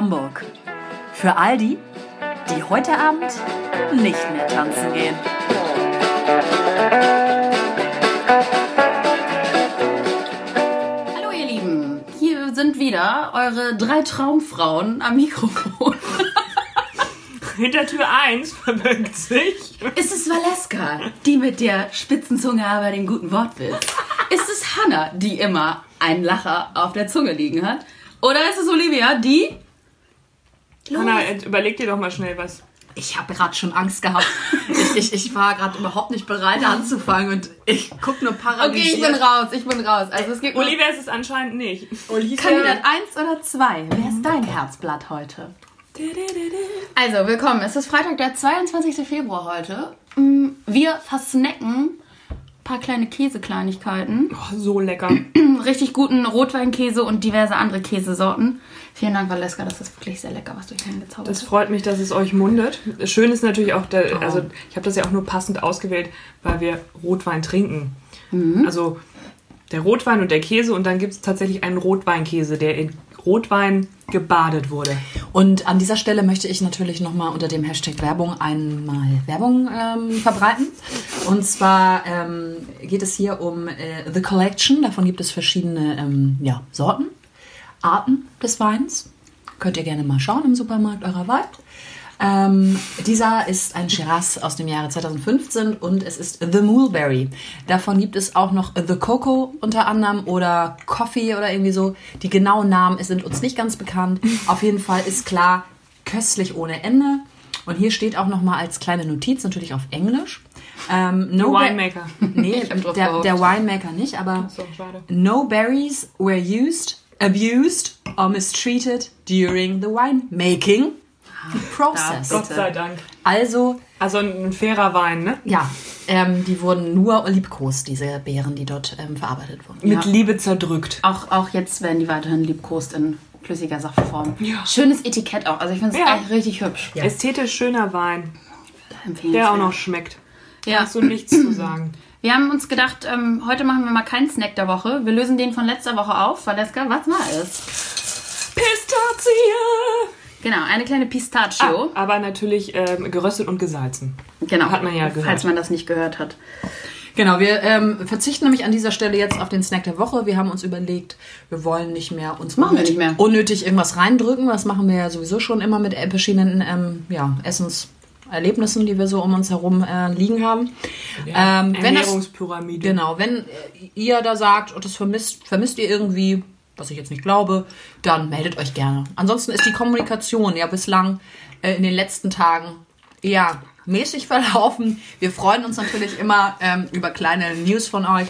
Hamburg. Für all die, die heute Abend nicht mehr tanzen gehen. Hallo ihr Lieben, hier sind wieder eure drei Traumfrauen am Mikrofon. Hinter Tür 1 verbirgt sich. Ist es Valeska, die mit der spitzen Zunge aber den guten Wortwitz? Ist es Hannah, die immer einen Lacher auf der Zunge liegen hat? Oder ist es Olivia, die... Hanna, jetzt überleg dir doch mal schnell was. Ich habe gerade schon Angst gehabt. Ich, ich, ich war gerade überhaupt nicht bereit anzufangen und ich guck nur Okay, paralysiert. ich bin raus, ich bin raus. Also es gibt nur Olivia ist es anscheinend nicht. Kandidat 1 oder 2. Wer ist dein Herzblatt heute? Also, willkommen. Es ist Freitag, der 22. Februar heute. Mm, Wir versnacken ein paar kleine Käsekleinigkeiten. Oh, so lecker. Richtig guten Rotweinkäse und diverse andere Käsesorten. Vielen Dank, Valeska. Das ist wirklich sehr lecker, was du hier hingezaubert Das hast. freut mich, dass es euch mundet. Schön ist natürlich auch, der, also ich habe das ja auch nur passend ausgewählt, weil wir Rotwein trinken. Also der Rotwein und der Käse und dann gibt es tatsächlich einen Rotweinkäse, der in Rotwein gebadet wurde. Und an dieser Stelle möchte ich natürlich nochmal unter dem Hashtag Werbung einmal Werbung ähm, verbreiten. Und zwar ähm, geht es hier um äh, The Collection. Davon gibt es verschiedene ähm, ja, Sorten, Arten des Weins. Könnt ihr gerne mal schauen im Supermarkt eurer Wahl. Ähm, dieser ist ein Shiraz aus dem Jahre 2015 und es ist The Mulberry. Davon gibt es auch noch The Cocoa unter anderem oder Coffee oder irgendwie so. Die genauen Namen sind uns nicht ganz bekannt. Auf jeden Fall ist klar, köstlich ohne Ende. Und hier steht auch noch mal als kleine Notiz, natürlich auf Englisch. Ähm, no Winemaker. Nee, der, der Winemaker nicht, aber So, no berries were used, abused or mistreated during the winemaking process. da- Gott sei Dank. Also, Also ein fairer Wein, ne? ja, ähm, die wurden nur liebkost, diese Beeren, die dort ähm, verarbeitet wurden. Mit Liebe zerdrückt. Auch, auch jetzt werden die weiterhin liebkost in flüssiger Saftform. Ja. Schönes Etikett auch. Also ich finde es Ja. echt richtig hübsch. Ästhetisch schöner Wein, der auch noch schmeckt. Ja. Hast du nichts zu sagen? Wir haben uns gedacht, ähm, heute machen wir mal keinen Snack der Woche. Wir lösen den von letzter Woche auf. Valeska, was war es? Pistazie! Genau, eine kleine Ah, Pistachio. aber natürlich ähm, geröstet und gesalzen. genau. hat man ja gehört. Falls man das nicht gehört hat. Genau, wir ähm, verzichten nämlich an dieser Stelle jetzt auf den Snack der Woche. Wir haben uns überlegt, wir wollen nicht mehr uns Machen wir unnötig- nicht mehr. unnötig irgendwas reindrücken. Das machen wir ja sowieso schon immer mit verschiedenen ähm, ja, Essenserlebnissen, die wir so um uns herum äh, liegen haben. Ähm, wenn das, Ernährungspyramide. genau, wenn äh, ihr da sagt, und das vermisst, vermisst ihr irgendwie, was ich jetzt nicht glaube, dann meldet euch gerne. Ansonsten ist die Kommunikation ja bislang äh, in den letzten Tagen eher mäßig verlaufen. Wir freuen uns natürlich immer ähm, über kleine News von euch,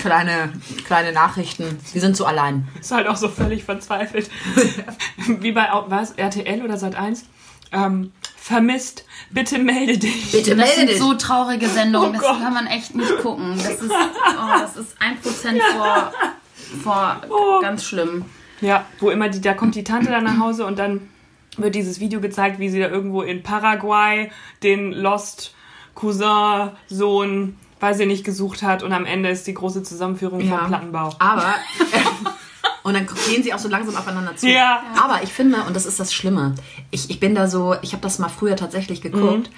kleine, kleine Nachrichten. Wir sind so allein. Ist halt auch so völlig verzweifelt. Wie bei was, RTL oder Sat1? Ähm, vermisst, bitte melde dich. Bitte Das sind dich. so traurige Sendungen, Oh das Gott. kann man echt nicht gucken. Das ist, oh, das ist ein Prozent vor, vor Oh. ganz schlimm. Ja, wo immer die, da kommt die Tante dann nach Hause und dann wird dieses Video gezeigt, wie sie da irgendwo in Paraguay den Lost Cousin, Sohn, weiß ich nicht, gesucht hat und am Ende ist die große Zusammenführung Ja. vom Plattenbau. Aber. Und dann gehen sie auch so langsam aufeinander zu. Ja. Aber ich finde, und das ist das Schlimme, ich, ich bin da so, ich habe das mal früher tatsächlich geguckt.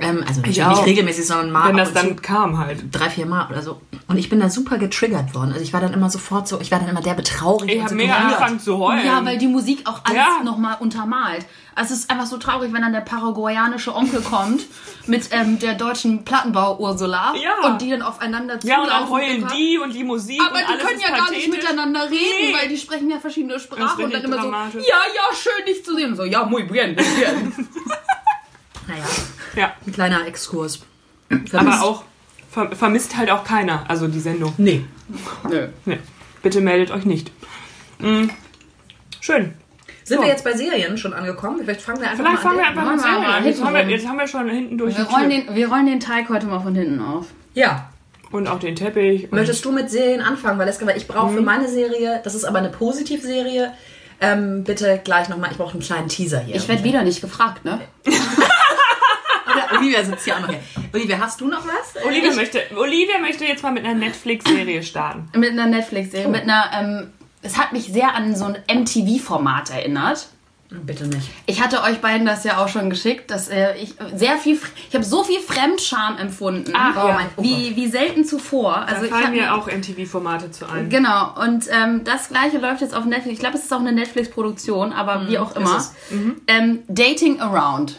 Ähm, also nicht, auch. nicht regelmäßig, sondern mal Wenn ab das und dann zu. kam halt. drei, vier Mal oder so. Und ich bin da super getriggert worden. Also ich war dann immer sofort so, ich war dann immer derbe traurig. Ich habe so mega angefangen zu heulen. Ja, weil die Musik auch alles Ja. nochmal untermalt. Also es ist einfach so traurig, wenn dann der paraguayanische Onkel kommt mit ähm, der deutschen Plattenbau-Ursula Ja. und die dann aufeinander ja, und dann zulaufen heulen und- die und die Musik Aber und die können ja gar nicht miteinander reden, Nee. weil die sprechen ja verschiedene Sprachen und dann immer so, dramatisch. ja, ja, schön dich zu sehen. Und so, ja, muy bien, muy bien. Naja, Ja, ein kleiner Exkurs. aber auch ver vermisst halt auch keiner, also die Sendung. Nee. Nö. Nee, bitte meldet euch nicht. Mm. Schön. Sind So. wir jetzt bei Serien schon angekommen? Vielleicht fangen wir einfach Vielleicht mal fangen wir an. einfach Machen mit wir Serien mal an. Jetzt haben, wir, jetzt haben wir schon hinten durch Wir die rollen, Tür. den, wir rollen den Teig heute mal von hinten auf. Ja. Und auch den Teppich. Und Möchtest du mit Serien anfangen, Valeska? Weil ich brauche für meine Serie, das ist aber eine Positivserie, ähm, bitte gleich nochmal, ich brauche einen kleinen Teaser hier. Ich werde wieder nicht gefragt, ne? Oder Olivia sitzt hier auch noch hier. Olivia, hast du noch was? Olivia, möchte, Olivia möchte jetzt mal mit einer Netflix-Serie starten. Mit einer Netflix-Serie, mit einer, ähm, es hat mich sehr an so ein MTV-Format erinnert. Bitte nicht. Ich hatte euch beiden das ja auch schon geschickt, dass äh, ich sehr viel, ich habe so viel Fremdscham empfunden, Ach, ja. mein- wie, wie selten zuvor. Da Also ich fallen mir auch MTV-Formate zu ein. Genau, und ähm, das gleiche läuft jetzt auf Netflix. Ich glaube, es ist auch eine Netflix-Produktion, aber wie auch immer. es. Ähm, Dating Around.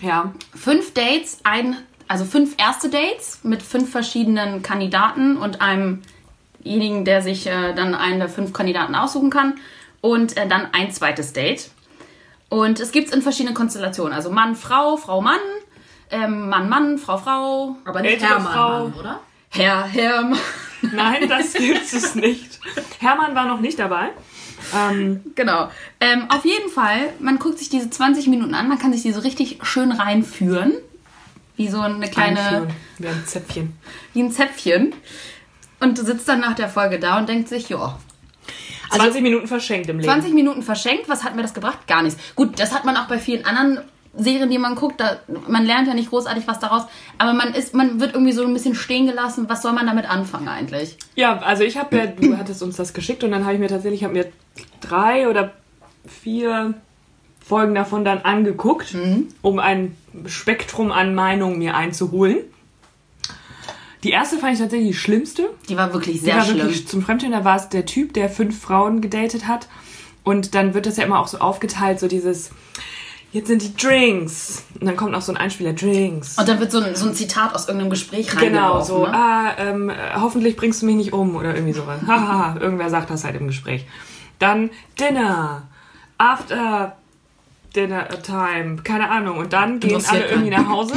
Ja. Fünf Dates, ein, also fünf erste Dates mit fünf verschiedenen Kandidaten und einemjenigen, der sich äh, dann einen der fünf Kandidaten aussuchen kann. Und äh, dann ein zweites Date. Und es gibt es in verschiedenen Konstellationen. Also Mann, Frau, Frau, Mann, ähm, Mann, Mann, Frau, Frau, Aber nicht Hermann, Frau. Mann, oder? Herr, Herr, Mann. Nein, das gibt es nicht. Hermann war noch nicht dabei. Ähm, Genau. Ähm, auf jeden Fall, man guckt sich diese 20 Minuten an, man kann sich die so richtig schön reinführen. Wie so eine kleine, einführen. Wie ein Zäpfchen. wie ein Zäpfchen. Und du sitzt dann nach der Folge da und denkt sich, ja, 20 Minuten verschenkt im Leben. 20 Minuten verschenkt, was hat mir das gebracht? Gar nichts. Gut, das hat man auch bei vielen anderen Serien, die man guckt, da, man lernt ja nicht großartig was daraus, aber man ist, man wird irgendwie so ein bisschen stehen gelassen. Was soll man damit anfangen eigentlich? Ja, also ich habe ja, du hattest uns das geschickt und dann habe ich mir tatsächlich, habe mir drei oder vier Folgen davon dann angeguckt, um ein Spektrum an Meinungen mir einzuholen. Die erste fand ich tatsächlich die schlimmste. Die war wirklich Die sehr war schlimm. wirklich zum Fremdgehen, da war es der Typ, der fünf Frauen gedatet hat. Und dann wird das ja immer auch so aufgeteilt, so dieses, jetzt sind die Drinks. Und dann kommt noch so ein Einspieler, Drinks. Und dann wird so ein, so ein Zitat aus irgendeinem Gespräch Genau, reingeworfen. so, ne? ah, ähm, äh, hoffentlich bringst du mich nicht um oder irgendwie sowas. Haha, irgendwer sagt das halt im Gespräch. Dann Dinner, After Dinner Time, keine Ahnung. Und dann gehen alle irgendwie nach Hause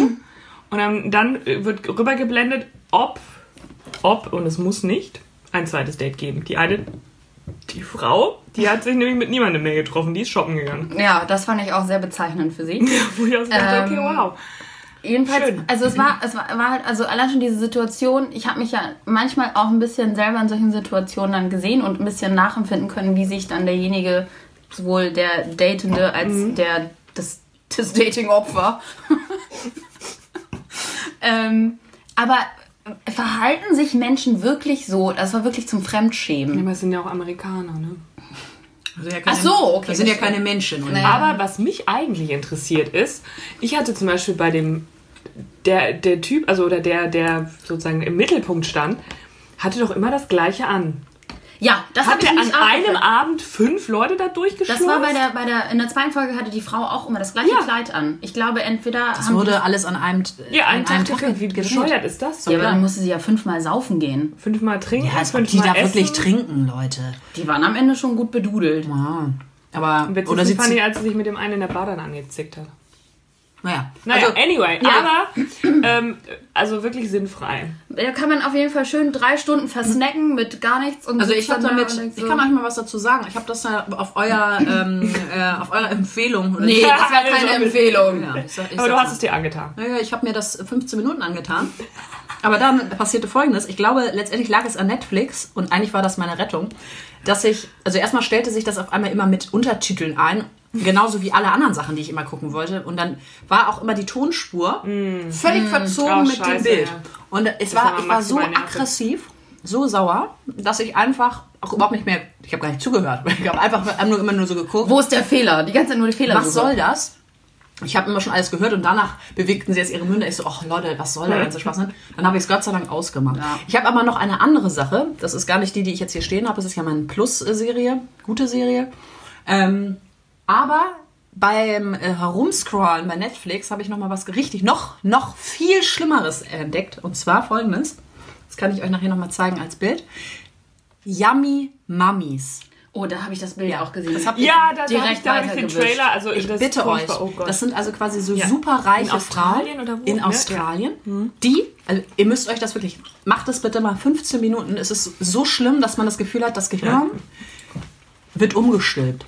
und dann, dann wird rübergeblendet, ob, ob, und es muss nicht, ein zweites Date geben. Die eine, die Frau, die hat sich nämlich mit niemandem mehr getroffen, die ist shoppen gegangen. Ja, das fand ich auch sehr bezeichnend für sie. Wo ich auch so dachte, okay, Ähm, wow. Jedenfalls, Schön. also es war, es war, war halt, also allein schon diese Situation, ich habe mich ja manchmal auch ein bisschen selber in solchen Situationen dann gesehen und ein bisschen nachempfinden können, wie sich dann derjenige, sowohl der Datende als Mhm. der, das, das Dating-Opfer. ähm, aber verhalten sich Menschen wirklich so, das war wirklich zum Fremdschämen. Aber es sind ja auch Amerikaner, ne? Sind ja Ach so, okay, Das sind ja keine Menschen. Naja. Aber was mich eigentlich interessiert ist, ich hatte zum Beispiel bei dem, der, der Typ, also oder der, der sozusagen im Mittelpunkt stand, hatte doch immer das Gleiche an. Ja, das Hat habe ich er an einem. Abend fünf Leute da durchgeschleust? Das war bei der, bei der, in der zweiten Folge hatte die Frau auch immer das gleiche Ja. Kleid an. Ich glaube, entweder Das haben wurde alles an einem, Ja, an einen einem Tag Tag. Wie gedreht. bescheuert ist das? Ja, aber dann musste sie ja fünfmal saufen gehen. Fünfmal trinken, Ja, als ob die fünfmal da wirklich trinken, Leute. Die waren am Ende schon gut bedudelt. Ja. Aber, oder sie fand ich, als sie sich mit dem einen in der Bar dann angezickt hat. Naja. Naja, also, anyway, ja. aber ähm, also wirklich sinnfrei. Da kann man auf jeden Fall schön drei Stunden versnacken mit gar nichts. Und Also ich habe damit, denkt ich so- kann euch mal was dazu sagen. Ich habe das ja auf euer, ähm, äh, auf eure Empfehlung. Oder Nee, Ja, das wäre keine also- Empfehlung. Ja, ich sag, ich Aber du hast mal. es dir angetan. Ja, ja, ich habe mir das 15 Minuten angetan. Aber dann passierte folgendes. Ich glaube, letztendlich lag es an Netflix und eigentlich war das meine Rettung, dass ich, also erstmal stellte sich das auf einmal immer mit Untertiteln ein, genauso wie alle anderen Sachen, die ich immer gucken wollte. Und dann war auch immer die Tonspur völlig verzogen Oh, mit dem scheiße, Bild. ja. Und es war war, ich war so aggressiv, so sauer, dass ich einfach auch überhaupt nicht mehr, ich habe gar nicht zugehört, ich habe einfach nur, immer nur so geguckt. Wo ist der Fehler? Die ganze Zeit nur die Fehler. Was soll das? Ich habe immer schon alles gehört und danach bewegten sie jetzt ihre Münder. Ich so, ach Leute, was soll der ganze Schwachsinn? Dann habe ich es Gott sei Dank ausgemacht. Ja. Ich habe aber noch eine andere Sache. Das ist gar nicht die, die ich jetzt hier stehen habe. Das ist ja meine Plus-Serie, gute Serie. Ähm, aber beim äh, Herumscrollen bei Netflix habe ich noch mal was richtig, noch, noch viel Schlimmeres entdeckt. Und zwar folgendes. Das kann ich euch nachher noch mal zeigen als Bild. Yummy Mummies. Oh, da habe ich das Bild auch gesehen. Das Ja, da, da habe Direkt ich, da hab ich den. Trailer. Also Ich das bitte ist euch. Oh das sind also quasi so Ja. superreiche In Australien Frauen oder wo? in Ne? Australien, die, also ihr müsst euch das wirklich, macht das bitte mal 15 Minuten. Es ist so schlimm, dass man das Gefühl hat, das Gehirn wird umgestülpt.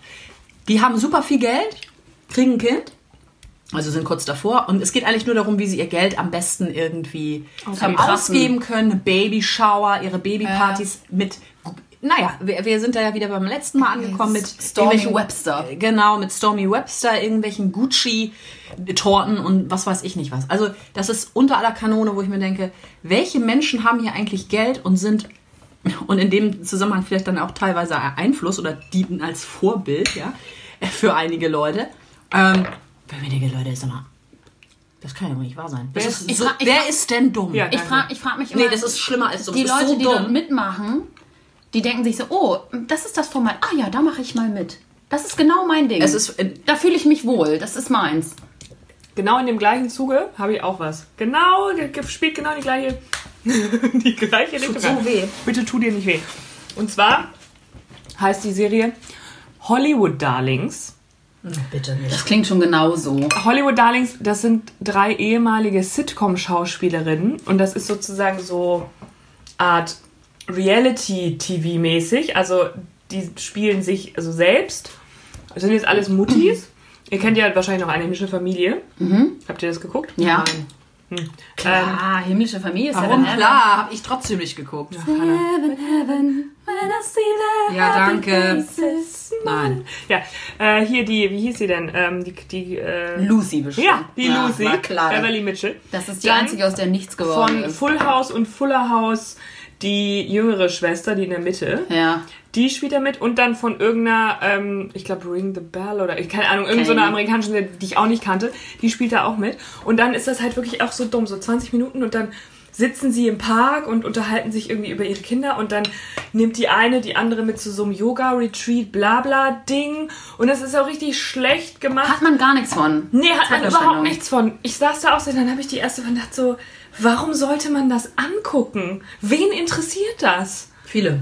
Die haben super viel Geld, kriegen ein Kind, also sind kurz davor und es geht eigentlich nur darum, wie sie ihr Geld am besten irgendwie Verprassen. ausgeben können, Babyshower, ihre Babypartys mit naja, wir, wir sind da ja wieder beim letzten Mal angekommen mit Stormy Webster. Genau, mit Stormy Webster, irgendwelchen Gucci-Torten und was weiß ich nicht was. Also, das ist unter aller Kanone, wo ich mir denke, welche Menschen haben hier eigentlich Geld und sind und in dem Zusammenhang vielleicht dann auch teilweise Einfluss oder dienen als Vorbild, ja. für einige Leute. Ähm, für einige Leute, sag mal, das kann ja wohl nicht wahr sein. Wer ist so, fra- ich wer ist denn dumm? Ja, Ich frage ich frag mich immer. Nee, das ist schlimmer als dumm. die Leute, so die dort mitmachen, die denken sich so, oh, das ist das Format. Ah ja, da mache ich mal mit. Das ist genau mein Ding. Es ist, da fühle ich mich wohl. Das ist meins. Genau in dem gleichen Zuge habe ich auch was. Genau, ge- ge- spielt genau die gleiche, die gleiche Richtung. so weh. Bitte tu dir nicht weh. Und zwar heißt die Serie Hollywood Darlings. bitte nicht. Das klingt schon genauso. Hollywood Darlings, das sind drei ehemalige Sitcom-Schauspielerinnen und das ist sozusagen so Art Reality-TV-mäßig. Also die spielen sich also selbst. Das sind jetzt alles Muttis. Ihr kennt ja wahrscheinlich noch eine himmlische Familie. Habt ihr das geguckt? Ja. Ähm, Ah, himmlische Familie ist Warum? ja dann Klar, habe ich trotzdem nicht geguckt. Hannah. Heaven, heaven, when I see the Ja, danke. Nein. Ja, äh, hier die, wie hieß sie denn? Ähm, die, die, äh, Lucy bestimmt. ja, die Ja, Lucy, klar. Beverly Mitchell. Das ist die Dann einzige, aus der nichts geworden Von ist. Full House und Fuller House die jüngere Schwester, die in der Mitte. Ja. Die spielt da mit und dann von irgendeiner, ähm, ich glaube Ring the Bell oder ich keine Ahnung, irgendeiner so amerikanischen, die ich auch nicht kannte, die spielt da auch mit. Und dann ist das halt wirklich auch so dumm, so 20 Minuten und dann sitzen sie im Park und unterhalten sich irgendwie über ihre Kinder und dann nimmt die eine die andere mit zu so einem Yoga-Retreat, bla bla Ding. Und das ist auch richtig schlecht gemacht. Hat man gar nichts von. Nee, hat man überhaupt nichts von. Ich saß da auch so, dann habe ich die erste von gedacht so, warum sollte man das angucken? Wen interessiert das? Viele.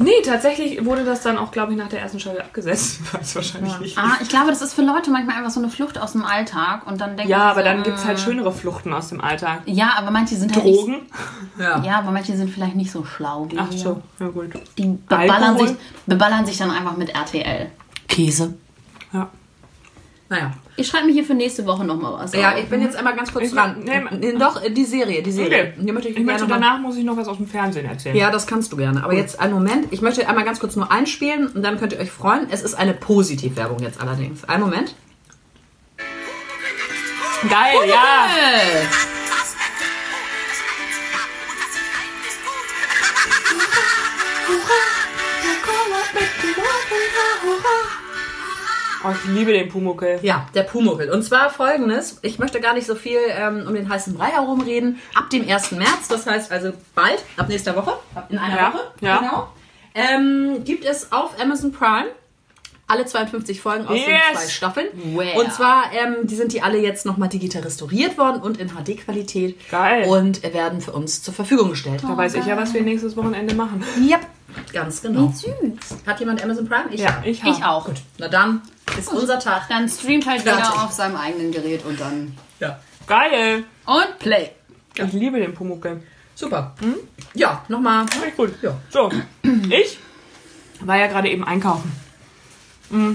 Nee, tatsächlich wurde das dann auch, glaube ich, nach der ersten Staffel abgesetzt. Weiß wahrscheinlich nicht. Ah, ich glaube, das ist für Leute manchmal einfach so eine Flucht aus dem Alltag und dann denken Ja, sie aber so, dann gibt's halt äh, schönere Fluchten aus dem Alltag. Ja, aber manche sind halt Drogen. Ja. Ja, aber manche sind vielleicht nicht so schlau wie Ach so, ja gut. Die beballern Alkohol? sich, beballern sich dann einfach mit RTL. Käse. Ja. Naja. Ich schreibe mir hier für nächste Woche nochmal was. Ja, auf. ich bin jetzt einmal ganz kurz Ich- dran. nee, Nee, Doch, äh, die Serie, die Serie. Okay. Hier möchte ich, Ich möchte, danach muss ich noch was aus dem Fernsehen erzählen. Ja, das kannst du gerne. Aber jetzt einen Moment. Ich möchte einmal ganz kurz nur einspielen und dann könnt ihr euch freuen. Es ist eine Positivwerbung jetzt allerdings. Einen Moment. Geil, ja. Äh, Oh, ich liebe den Pumuckel. Ja, der Pumuckel. Und zwar folgendes. Ich möchte gar nicht so viel ähm, um den heißen Brei herumreden. Ab dem 1. März, das heißt also bald, ab nächster Woche, in einer Ja, Woche, ja. genau, ähm, gibt es auf Amazon Prime alle 52 Folgen aus den Yes. zwei Staffeln. Where? Und zwar, ähm, die sind die alle jetzt nochmal digital restauriert worden und in HD-Qualität. Geil. Und werden für uns zur Verfügung gestellt. Da weiß ich ja, was wir nächstes Wochenende machen. Yep. Ganz genau. süß. Hat jemand Amazon Prime? Ich Ja, ich hab. Ich auch. Na dann ist unser Tag. Dann streamt halt Fertig. jeder auf seinem eigenen Gerät und dann. Ja. Geil. Und Play. Ich liebe den Pumuckel. Super. Ja, nochmal. Richtig gut. Ja. So, ich war ja gerade eben einkaufen. Mm,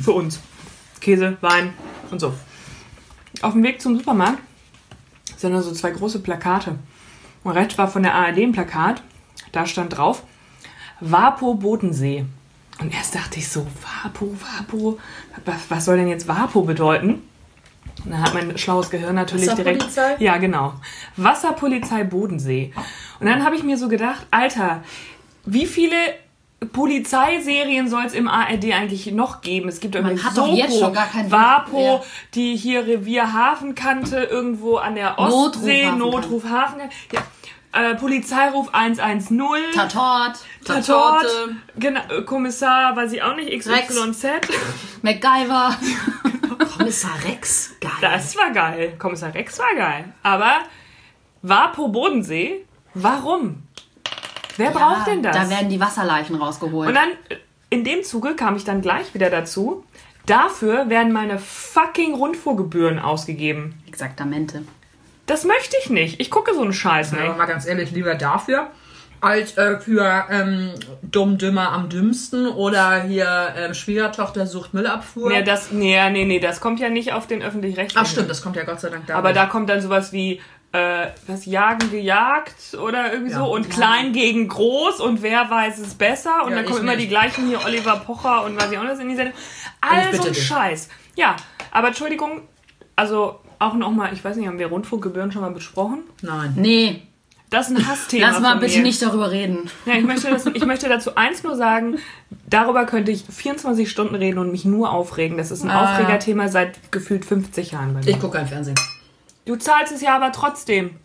Für uns. Käse, Wein und so. Auf dem Weg zum Supermarkt sind da so zwei große Plakate. Und rechts war von der ARD ein Plakat. Da stand drauf, Vapo Bodensee. Und erst dachte ich so, Vapo, Vapo, was, was soll denn jetzt Vapo bedeuten? Und dann hat mein schlaues Gehirn natürlich direkt. Wasserpolizei? Ja, genau. Wasserpolizei Bodensee. Und dann habe ich mir so gedacht, Alter, wie viele Polizeiserien soll es im ARD eigentlich noch geben? Es gibt irgendwie keinen- Vapo, Ja. die hier Revier Hafenkante irgendwo an der Ostsee, Notruf Hafenkante. Ja. Äh, Polizeiruf 110. Tatort, Tatort, Tatorte. genau, Kommissar, weiß ich auch nicht, XYZ. MacGyver. Kommissar Rex. Geil. Das war geil. Kommissar Rex war geil. Aber Vapo Bodensee, warum? Wer braucht denn das? Da werden die Wasserleichen rausgeholt. Und dann, äh, in dem Zuge kam ich dann gleich wieder dazu. Dafür werden meine fucking Rundfuhrgebühren ausgegeben. Exaktamente. Das möchte ich nicht. Ich gucke so einen Scheiß Ja, aber nicht. mal ganz ehrlich, lieber dafür als äh, für ähm, Dumm Dümmer am dümmsten oder hier ähm, Schwiegertochter sucht Müllabfuhr. Nee, das, nee, nee, nee, das kommt ja nicht auf den öffentlich-rechtlichen. Ach stimmt, das kommt ja Gott sei Dank da. Aber da kommt dann sowas wie, äh, was, Jagen gejagt oder irgendwie Ja. so und klein gegen groß und wer weiß es besser und Ja, dann kommen immer nicht. die gleichen hier, Oliver Pocher und was ich auch noch in die Sendung. Also All bitte so ein. Scheiß. Ja, aber Entschuldigung, also auch noch mal, ich weiß nicht, haben wir Rundfunkgebühren schon mal besprochen? Nein. Nee. Das ist ein Hassthema. Lass mal von bitte mir. nicht darüber reden. Ja, ich, möchte das, ich möchte dazu eins nur sagen, darüber könnte ich 24 Stunden reden und mich nur aufregen. Das ist ein Ah. Aufregerthema seit gefühlt 50 Jahren bei mir. Ich gucke kein Fernsehen. Du zahlst es ja aber trotzdem.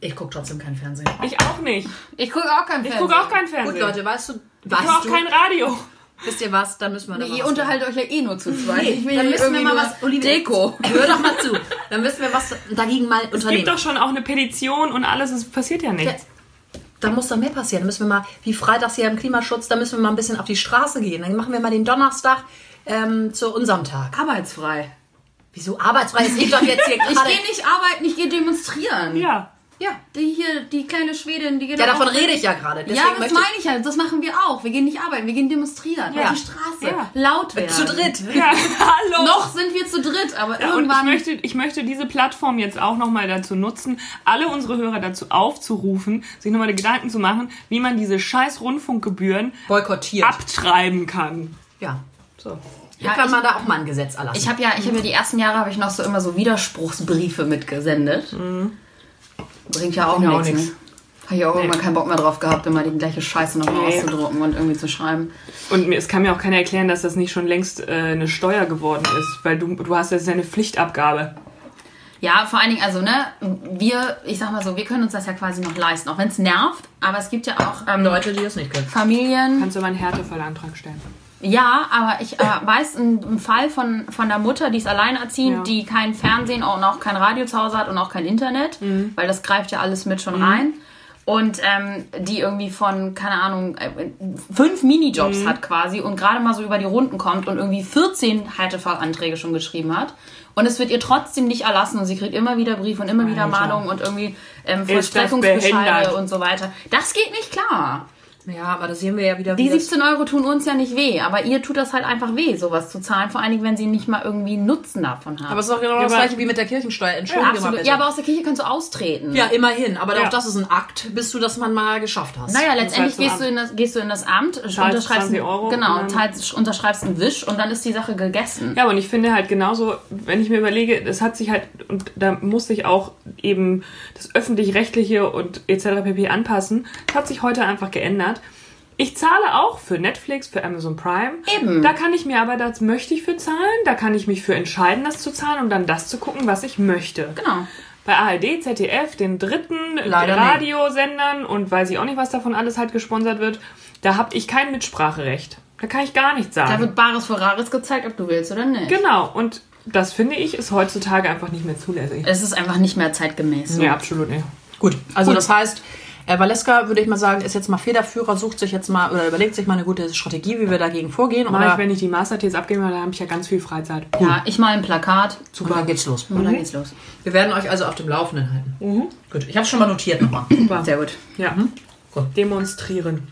Ich gucke trotzdem kein Fernsehen. Ich auch nicht. Ich gucke auch kein Ich Fernsehen. gucke auch kein Fernsehen. Gut, Leute, weißt du, ich höre auch weißt du, kein Radio. wisst ihr was, da müssen wir Nee, noch ihr was unterhaltet euch ja eh nur zu zweit. Nee, ich will dann müssen wir mal was, Olivia, Deko. Hör doch mal zu. Dann müssen wir was dagegen mal Es gibt unternehmen. doch schon auch eine Petition und alles, es passiert ja nichts. Da muss doch mehr passieren. Da müssen wir mal, wie freitags hier im Klimaschutz, da müssen wir mal ein bisschen auf die Straße gehen. Dann machen wir mal den Donnerstag ähm, zu unserem Tag. Arbeitsfrei. Wieso arbeitsfrei ist ich doch jetzt hier Ich gerade. gehe nicht arbeiten, ich gehe demonstrieren. Ja. Ja, die hier, die kleine Schwedin, die geht Ja, davon rede ich ja gerade. Deswegen Ja, das möchte meine ich ja. Das machen wir auch. Wir gehen nicht arbeiten, wir gehen demonstrieren. Ja. Auf die Straße. Ja. Laut werden. zu dritt. Ja, hallo. Noch sind wir zu dritt, aber Ja, und ich irgendwann. möchte, ich möchte diese Plattform jetzt auch nochmal dazu nutzen, alle unsere Hörer dazu aufzurufen, sich nochmal Gedanken zu machen, wie man diese scheiß Rundfunkgebühren Boykottiert. abtreiben kann. Ja. So. Ja, kann man da auch mal ein Gesetz erlassen. ich habe ja, ich habe ja die ersten Jahre habe ich noch so immer so Widerspruchsbriefe mitgesendet. Bringt ja auch Bringt ja auch nichts. Ne? Habe ich auch irgendwann keinen Bock mehr drauf gehabt, immer die gleiche Scheiße nochmal Nee. auszudrucken und irgendwie zu schreiben. Und mir, es kann mir auch keiner erklären, dass das nicht schon längst äh, eine Steuer geworden ist, weil du, du hast ja eine Pflichtabgabe. Ja, vor allen Dingen, also, ne, wir, ich sag mal so, wir können uns das ja quasi noch leisten, auch wenn es nervt, aber es gibt ja auch ähm, Leute, die das nicht können. Familien. Kannst du aber einen Härtefallantrag stellen. Ja, aber ich äh, weiß einen Fall von, von der Mutter, die ist alleinerziehend, Ja. die kein Fernsehen und auch kein Radio zu Hause hat und auch kein Internet, Mhm. weil das greift ja alles mit schon rein. Und ähm, die irgendwie von, keine Ahnung, äh, fünf Minijobs Mhm. hat quasi und gerade mal so über die Runden kommt und irgendwie 14 Härtefallanträge schon geschrieben hat. Und es wird ihr trotzdem nicht erlassen und sie kriegt immer wieder Briefe und immer wieder Alter. Mahnungen und irgendwie ähm, Vollstreckungsbescheide und so weiter. Das geht nicht klar. Ja, aber da sehen wir ja wieder, Die wie das 17 Euro tun uns ja nicht weh, aber ihr tut das halt einfach weh, sowas zu zahlen, vor allen Dingen, wenn sie nicht mal irgendwie einen Nutzen davon haben. Aber es ist doch genau das gleiche wie mit der Kirchensteuer. Absolut. bitte. Ja, aber aus der Kirche kannst du austreten. Ja, immerhin. Aber Ja. auch das ist ein Akt, bis du das man mal geschafft hast. Naja, letztendlich gehst du, in das, gehst du in das Amt, unterschreibst 20 einen- Euro genau, teilst, unterschreibst einen Wisch und dann ist die Sache gegessen. Ja, und ich finde halt genauso, wenn ich mir überlege, es hat sich halt, und da muss sich auch eben das öffentlich-rechtliche und etc. pp. anpassen, das hat sich heute einfach geändert. Ich zahle auch für Netflix, für Amazon Prime. Eben. Da kann ich mir aber, das möchte ich für zahlen, da kann ich mich für entscheiden, das zu zahlen und dann das zu gucken, was ich möchte. Genau. Bei ARD, ZDF, den dritten Leider Radiosendern und weiß ich auch nicht, was davon alles halt gesponsert wird, da habe ich kein Mitspracherecht. Da kann ich gar nichts sagen. Da wird Bares für Rares gezeigt, ob du willst oder nicht. Genau, und das finde ich ist heutzutage einfach nicht mehr zulässig. Es ist einfach nicht mehr zeitgemäß. So. Nee, absolut nicht. Gut, also das heißt, äh, Valeska, würde ich mal sagen, ist jetzt mal Federführer, sucht sich jetzt mal oder überlegt sich mal eine gute Strategie, wie wir dagegen vorgehen. Mache Oder, ich, wenn ich die Masterthesis abgebe, dann habe ich ja ganz viel Freizeit. Ja, ich mal ein Plakat Super, dann geht's los. und dann geht's los. Wir werden euch also auf dem Laufenden halten. Gut, ich habe schon mal notiert nochmal. Sehr gut. Ja. Gut. Demonstrieren.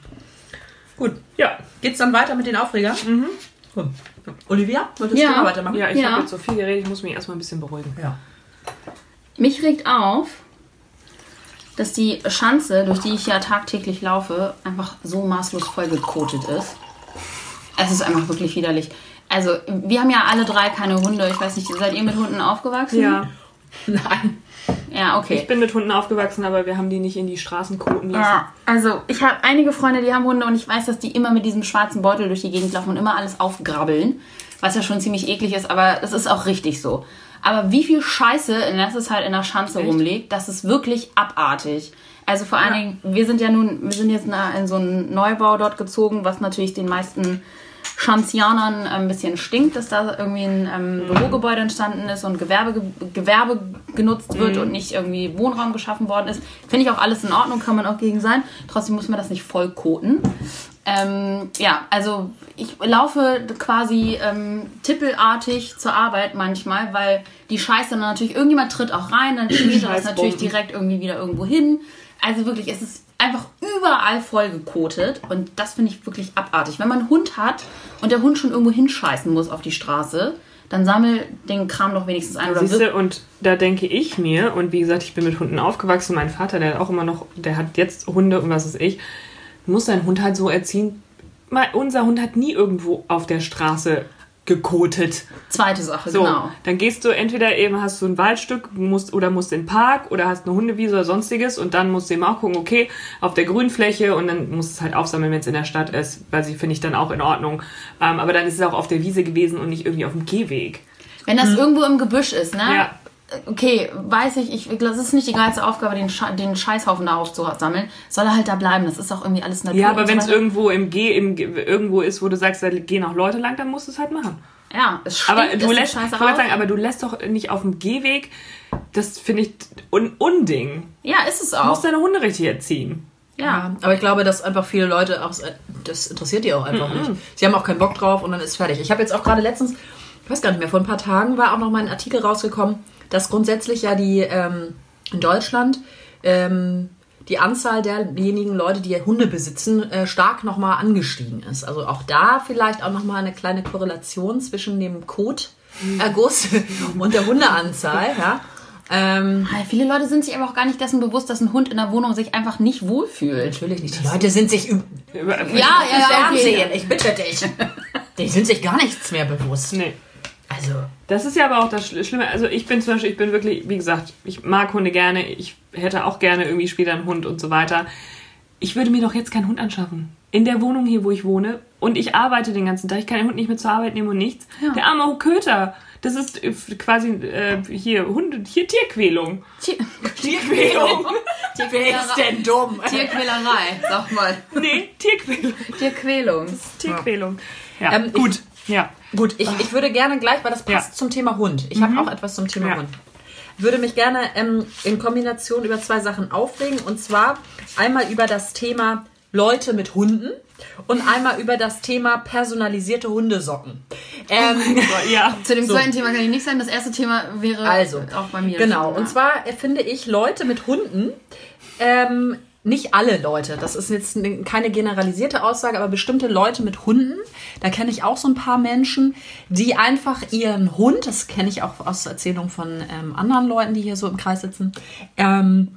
Gut, Ja. geht's dann weiter mit den Aufregern? Gut. Olivia, wolltest Ja. du mal weitermachen? Ja, ich Ja. habe jetzt so viel geredet, ich muss mich erstmal ein bisschen beruhigen. ja. Mich regt auf, dass die Schanze, durch die ich ja tagtäglich laufe, einfach so maßlos vollgekotet ist. Es ist einfach wirklich widerlich. Also, wir haben ja alle drei keine Hunde. Ich weiß nicht, seid ihr mit Hunden aufgewachsen? Ja. Nein. Ja, okay. Ich bin mit Hunden aufgewachsen, aber wir haben die nicht in die Straßen koten lassen. Ja, also ich habe einige Freunde, die haben Hunde und ich weiß, dass die immer mit diesem schwarzen Beutel durch die Gegend laufen und immer alles aufgrabbeln, was ja schon ziemlich eklig ist, aber es ist auch richtig so. Aber wie viel Scheiße in letzter Zeit in der Schanze rumliegt, das ist wirklich abartig. Also vor allen Dingen, wir sind ja nun, wir sind jetzt in so einen Neubau dort gezogen, was natürlich den meisten Schanzianern ein bisschen stinkt, dass da irgendwie ein ähm, Bürogebäude entstanden ist und Gewerbe, Gewerbe genutzt wird und nicht irgendwie Wohnraum geschaffen worden ist. Finde ich auch alles in Ordnung, kann man auch gegen sein. Trotzdem muss man das nicht voll koten. Ähm, ja, also ich laufe quasi ähm, tippelartig zur Arbeit manchmal, weil die Scheiße dann natürlich, irgendjemand tritt auch rein, dann er das natürlich direkt irgendwie wieder irgendwo hin. Also wirklich, es ist einfach überall voll gekotet und das finde ich wirklich abartig. Wenn man einen Hund hat und der Hund schon irgendwo hinscheißen muss auf die Straße, dann sammel den Kram doch wenigstens ein oder Siehst wirf du, und da denke ich mir, und wie gesagt, ich bin mit Hunden aufgewachsen, mein Vater, der hat auch immer noch, der hat jetzt Hunde und was weiß ich, muss seinen Hund halt so erziehen. Mal, unser Hund hat nie irgendwo auf der Straße gekotet. Zweite Sache, So, genau. dann gehst du entweder eben hast du ein Waldstück musst, oder musst in den Park oder hast eine Hundewiese oder sonstiges und dann musst du eben auch gucken, okay, auf der Grünfläche und dann musst du es halt aufsammeln, wenn es in der Stadt ist, weil sie finde ich dann auch in Ordnung. Ähm, aber dann ist es auch auf der Wiese gewesen und nicht irgendwie auf dem Gehweg. Wenn das irgendwo im Gebüsch ist, ne? Hm. Ja. Okay, weiß ich, ich das ist nicht die geilste Aufgabe, den, Sche den Scheißhaufen da aufzusammeln. Soll er halt da bleiben, das ist auch irgendwie alles Natur. Ja, aber wenn es irgendwo im Geh, im, Ge- irgendwo ist, wo du sagst, da gehen auch Leute lang, dann musst du es halt machen. Ja, es stinkt, Aber du lässt, ich sagen, aber du lässt doch nicht auf dem Gehweg, das finde ich un Unding. Ja, ist es Du musst auch. deine Hunde richtig erziehen. Ja. Aber ich glaube, dass einfach viele Leute auch, das interessiert die auch einfach nicht. Sie haben auch keinen Bock drauf und dann ist fertig. Ich habe jetzt auch gerade letztens, ich weiß gar nicht mehr, vor ein paar Tagen war auch noch mal ein Artikel rausgekommen, dass grundsätzlich ja die ähm, in Deutschland ähm, die Anzahl derjenigen Leute, die Hunde besitzen, äh, stark nochmal angestiegen ist. Also auch da vielleicht auch nochmal eine kleine Korrelation zwischen dem Koterguss und der Hundeanzahl. Ja. Ähm, Viele Leute sind sich aber auch gar nicht dessen bewusst, dass ein Hund in der Wohnung sich einfach nicht wohlfühlt. natürlich nicht. Die Leute sind sich üb- Über- Ja, ja, ja, Fernsehen, okay. ich bitte dich. Die sind sich gar nichts mehr bewusst. Nee. Also, Das ist ja aber auch das Schl- Schlimme. Also ich bin zum Beispiel, ich bin wirklich, wie gesagt, ich mag Hunde gerne. Ich hätte auch gerne irgendwie später einen Hund und so weiter. Ich würde mir doch jetzt keinen Hund anschaffen. In der Wohnung hier, wo ich wohne. Und ich arbeite den ganzen Tag. Ich kann den Hund nicht mit zur Arbeit nehmen und nichts. Der arme Köter. Das ist äh, quasi äh, hier Hunde, hier Tierquälung. Tier Tierquälung. wer ist denn dumm? Tierquälerei, sag mal. nee, Tierquälung. Tierquälung. Tierquälung. Ja, Ähm, ich- gut. Ja. Gut, ich, ich würde gerne gleich, weil das passt Ja. zum Thema Hund. Ich habe auch etwas zum Thema Ja. Hund. Würde mich gerne ähm, in Kombination über zwei Sachen aufregen. Und zwar einmal über das Thema Leute mit Hunden und einmal über das Thema personalisierte Hundesocken. Ähm, Ja. Zu dem So. zweiten Thema kann ich nichts sagen. Das erste Thema wäre Also, auch bei mir. Genau, und zwar finde ich Leute mit Hunden, ähm, nicht alle Leute, das ist jetzt ne- keine generalisierte Aussage, aber bestimmte Leute mit Hunden, da kenne ich auch so ein paar Menschen, die einfach ihren Hund, das kenne ich auch aus Erzählungen von ähm, anderen Leuten, die hier so im Kreis sitzen, ähm,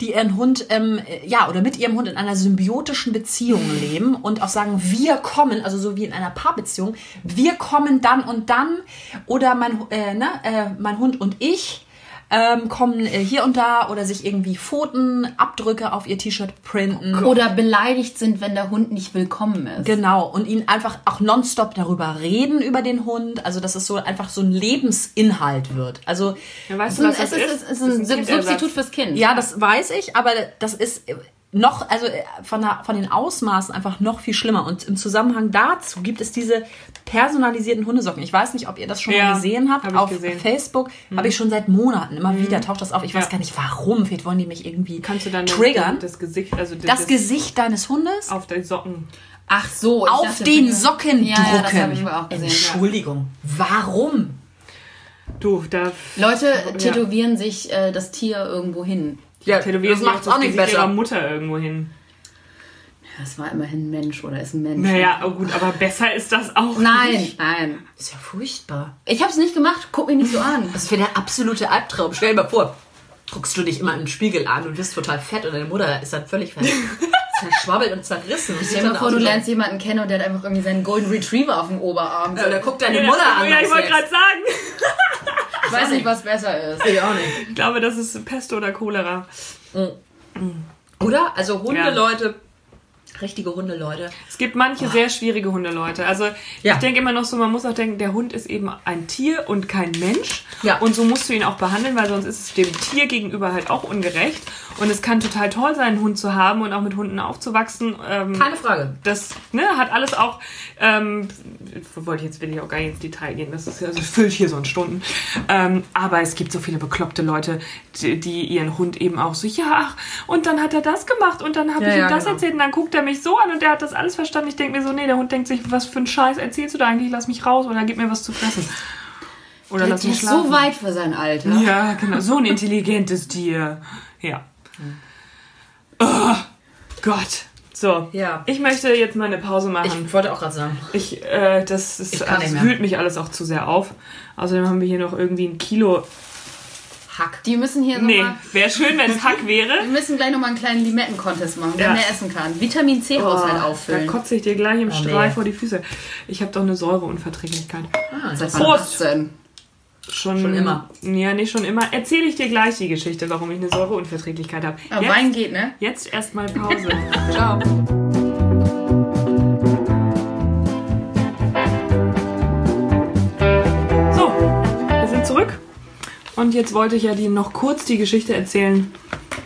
die ihren Hund, ähm, äh, ja, oder mit ihrem Hund in einer symbiotischen Beziehung leben und auch sagen, wir kommen, also so wie in einer Paarbeziehung, wir kommen dann und dann, oder mein, äh, ne, äh, mein Hund und ich ähm, kommen äh, hier und da oder sich irgendwie Pfoten, Abdrücke auf ihr T-Shirt printen. Oder beleidigt sind, wenn der Hund nicht willkommen ist. Genau, und ihn einfach auch nonstop darüber reden, über den Hund. Also, dass es so einfach so ein Lebensinhalt wird. Also, ja weißt Es du, ist, was ein- das es ist? ist, es ist Das ein ist ein Substitut fürs Kind. ja, das weiß ich, aber das ist noch, also äh, von, der, von den Ausmaßen einfach noch viel schlimmer. Und im Zusammenhang dazu gibt es diese personalisierten Hundesocken. Ich weiß nicht, ob ihr das schon Ja, mal gesehen habt. hab Auf gesehen. Facebook habe ich schon seit Monaten. Immer wieder taucht das auf. Ich weiß Ja. gar nicht, warum. Vielleicht wollen die mich irgendwie Kannst du dann triggern. das Gesicht, also das Gesicht deines Hundes auf den Socken. Ach so. ich auf dachte, den Socken ja, Ja, das drucken. habe ich wohl auch gesehen. Entschuldigung. Warum? Du, da Leute tätowieren sich äh, das Tier irgendwo hin. Ja, tätowieren das das auch nicht Gesicht ihrer besser. Mutter irgendwo hin. Das war immerhin ein Mensch oder ist ein Mensch. Naja, oh gut, aber besser ist das auch Nein, nicht. nein. Das ist ja furchtbar. Ich habe es nicht gemacht. Guck mich nicht so an. Das wäre der absolute Albtraum. Stell dir mal vor, guckst du dich immer im Spiegel an und bist total fett und deine Mutter ist dann völlig fett. Zerschwabbelt und zerrissen. Stell dir mal vor, du lernst jemanden kennen und der hat einfach irgendwie seinen Golden Retriever auf dem Oberarm. Oder guck deine Ja, Mutter an. ja, ich wollte gerade sagen. Ich weiß nicht, was besser ist. Ich auch nicht. Ich glaube, das ist Pest oder Cholera. Oder? Also Ja. Richtige Hundeleute. Es gibt manche sehr schwierige Hundeleute. Also Ja. ich denke immer noch so, man muss auch denken, der Hund ist eben ein Tier und kein Mensch. Ja. Und so musst du ihn auch behandeln, weil sonst ist es dem Tier gegenüber halt auch ungerecht. Und es kann total toll sein, einen Hund zu haben und auch mit Hunden aufzuwachsen. Ähm, Keine Frage. das ne, hat alles auch, ähm, wollte ich jetzt will ich auch gar nicht ins Detail gehen, das ist ja, also füllt hier so ein Stunden. Ähm, aber es gibt so viele bekloppte Leute, die, die ihren Hund eben auch so, ja, und dann hat er das gemacht und dann habe Ja, ich ihm ja, das genau. erzählt und dann guckt er mich so an und der hat das alles verstanden. Ich denke mir so, nee, der Hund denkt sich, was für ein Scheiß erzählst du da eigentlich? Lass mich raus oder gib mir was zu fressen. Oder Der lass mich ist schlafen. so weit für sein Alter. Ja, genau, so ein intelligentes Tier. Ja. Oh, Gott. So, Ja. ich möchte jetzt mal eine Pause machen. Ich wollte auch gerade sagen. Ich, äh, das ist, Ich das wühlt mich alles auch zu sehr auf. Außerdem haben wir hier noch irgendwie ein Kilo Hack. Die müssen hier Nee, wäre schön, wenn es Hack wäre. Wir müssen gleich nochmal einen kleinen Limetten-Contest machen, der Ja. mehr essen kann. Vitamin C-Haushalt Da auffüllen. kotze ich dir gleich im Oh, Strahl nee. vor die Füße. Ich habe doch eine Säureunverträglichkeit. Ah, Seit das wann Prost! das denn? Schon, Schon immer. Ja, nicht schon immer. Erzähle ich dir gleich die Geschichte, warum ich eine Säureunverträglichkeit habe. Aber Wein geht, ne? Jetzt erstmal Pause. Ciao. So, wir sind zurück. Und jetzt wollte ich ja die noch kurz die Geschichte erzählen,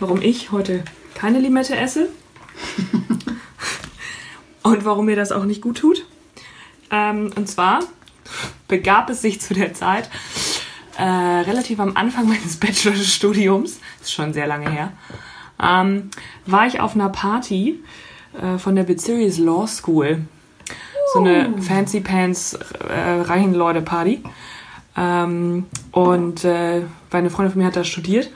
warum ich heute keine Limette esse. und warum mir das auch nicht gut tut. Ähm, und zwar begab es sich zu der Zeit, äh, relativ am Anfang meines Bachelorstudiums, ist schon sehr lange her, ähm, war ich auf einer Party äh, von der Bezirious Law School. So eine Fancy Pants äh, reichen Leute Party. Ähm, und äh, weil eine Freundin von mir hat da studiert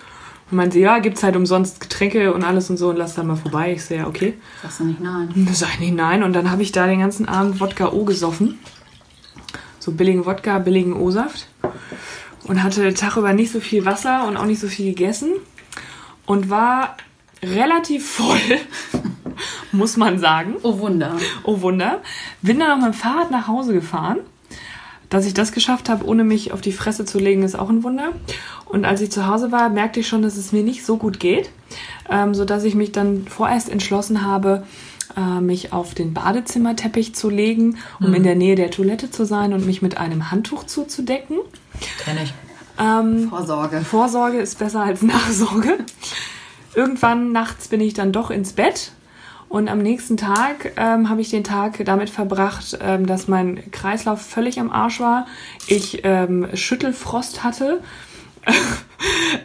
und meinte, ja, gibt's halt umsonst Getränke und alles und so und lass da mal vorbei. Ich so, ja, okay. Sagst du nicht nein? Sag ich nicht nein. Und dann habe ich da den ganzen Abend Wodka O gesoffen. So billigen Wodka, billigen O-Saft. Und hatte den Tag über nicht so viel Wasser und auch nicht so viel gegessen. Und war relativ voll, muss man sagen. Oh Wunder. Oh Wunder. Bin dann auch mit dem Fahrrad nach Hause gefahren. Dass ich das geschafft habe, ohne mich auf die Fresse zu legen, ist auch ein Wunder. Und als ich zu Hause war, merkte ich schon, dass es mir nicht so gut geht, ähm, sodass ich mich dann vorerst entschlossen habe, äh, mich auf den Badezimmerteppich zu legen, um in der Nähe der Toilette zu sein und mich mit einem Handtuch zuzudecken. Kenn ich. Ähm, Vorsorge. Vorsorge ist besser als Nachsorge. Irgendwann nachts bin ich dann doch ins Bett und am nächsten Tag ähm, habe ich den Tag damit verbracht, ähm, dass mein Kreislauf völlig am Arsch war. Ich ähm, Schüttelfrost hatte,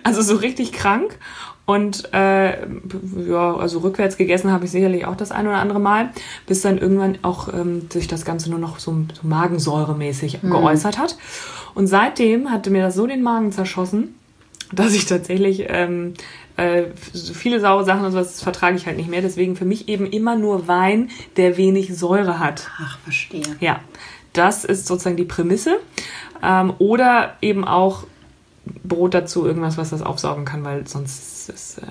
also so richtig krank. Und äh, ja, also rückwärts gegessen habe ich sicherlich auch das ein oder andere Mal, bis dann irgendwann auch ähm, sich das Ganze nur noch so, so magensäuremäßig geäußert hat. Und seitdem hatte mir das so den Magen zerschossen, dass ich tatsächlich ähm, äh, so viele saure Sachen und sowas das vertrage ich halt nicht mehr. Deswegen für mich eben immer nur Wein, der wenig Säure hat. Ach, verstehe. Ja, das ist sozusagen die Prämisse. Ähm, oder eben auch Brot dazu, irgendwas, was das aufsaugen kann, weil sonst ist, äh,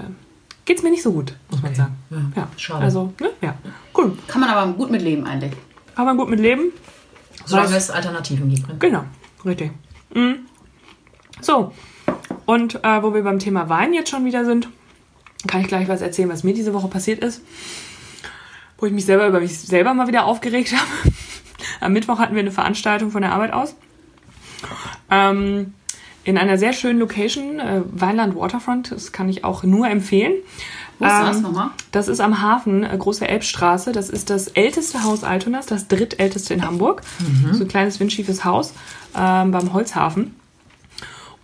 geht's mir nicht so gut, muss man sagen. ja. Ja, Schade. Also, ne? ja, cool. Kann man aber gut mit leben eigentlich. Kann man gut mit leben. Solange es Alternativen gibt. Ne? Genau, richtig. Mhm. So, und äh, wo wir beim Thema Wein jetzt schon wieder sind, kann ich gleich was erzählen, was mir diese Woche passiert ist. Wo ich mich selber über mich selber mal wieder aufgeregt habe. Am Mittwoch hatten wir eine Veranstaltung von der Arbeit aus. Ähm, in einer sehr schönen Location, äh, Weinland Waterfront, das kann ich auch nur empfehlen. Wo ist das Ähm, nochmal? Das ist am Hafen, äh, Große Elbstraße. Das ist das älteste Haus Altonas, das drittälteste in Hamburg. So ein kleines windschiefes Haus ähm, beim Holzhafen.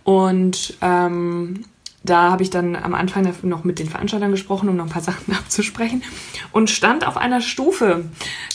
Und ähm, da habe ich dann am Anfang noch mit den Veranstaltern gesprochen, um noch ein paar Sachen abzusprechen. Und stand auf einer Stufe.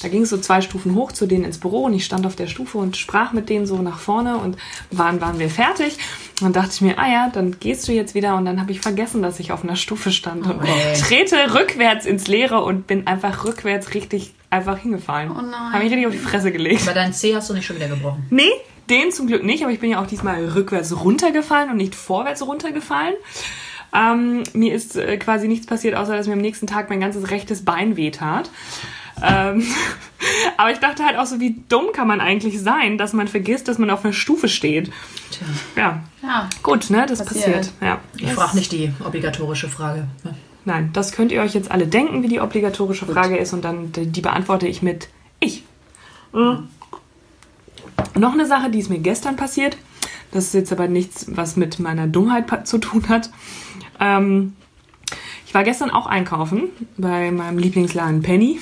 Da ging es so zwei Stufen hoch zu denen ins Büro und ich stand auf der Stufe und sprach mit denen so nach vorne und waren, waren wir fertig. Und dann dachte ich mir, ah ja, dann gehst du jetzt wieder und dann habe ich vergessen, dass ich auf einer Stufe stand und Okay. trete rückwärts ins Leere und bin einfach rückwärts richtig einfach hingefallen. Oh nein. Habe mich richtig auf die Fresse gelegt. Bei deinem C hast du nicht schon wieder gebrochen. Nee, den zum Glück nicht, aber ich bin ja auch diesmal rückwärts runtergefallen und nicht vorwärts runtergefallen. Ähm, mir ist äh, quasi nichts passiert, außer dass mir am nächsten Tag mein ganzes rechtes Bein wehtat. Ähm, aber ich dachte halt auch so, wie dumm kann man eigentlich sein, dass man vergisst, dass man auf einer Stufe steht. Tja, Ja, Ja. gut, ne, das Passiert. passiert. Ja. ich frage nicht die obligatorische Frage. ne? Nein, das könnt ihr euch jetzt alle denken, wie die obligatorische Frage ist und dann die, die beantworte ich mit ich. Mhm. Noch eine Sache, die ist mir gestern passiert. Das ist jetzt aber nichts, was mit meiner Dummheit zu tun hat. Ähm, ich war gestern auch einkaufen bei meinem Lieblingsladen Penny.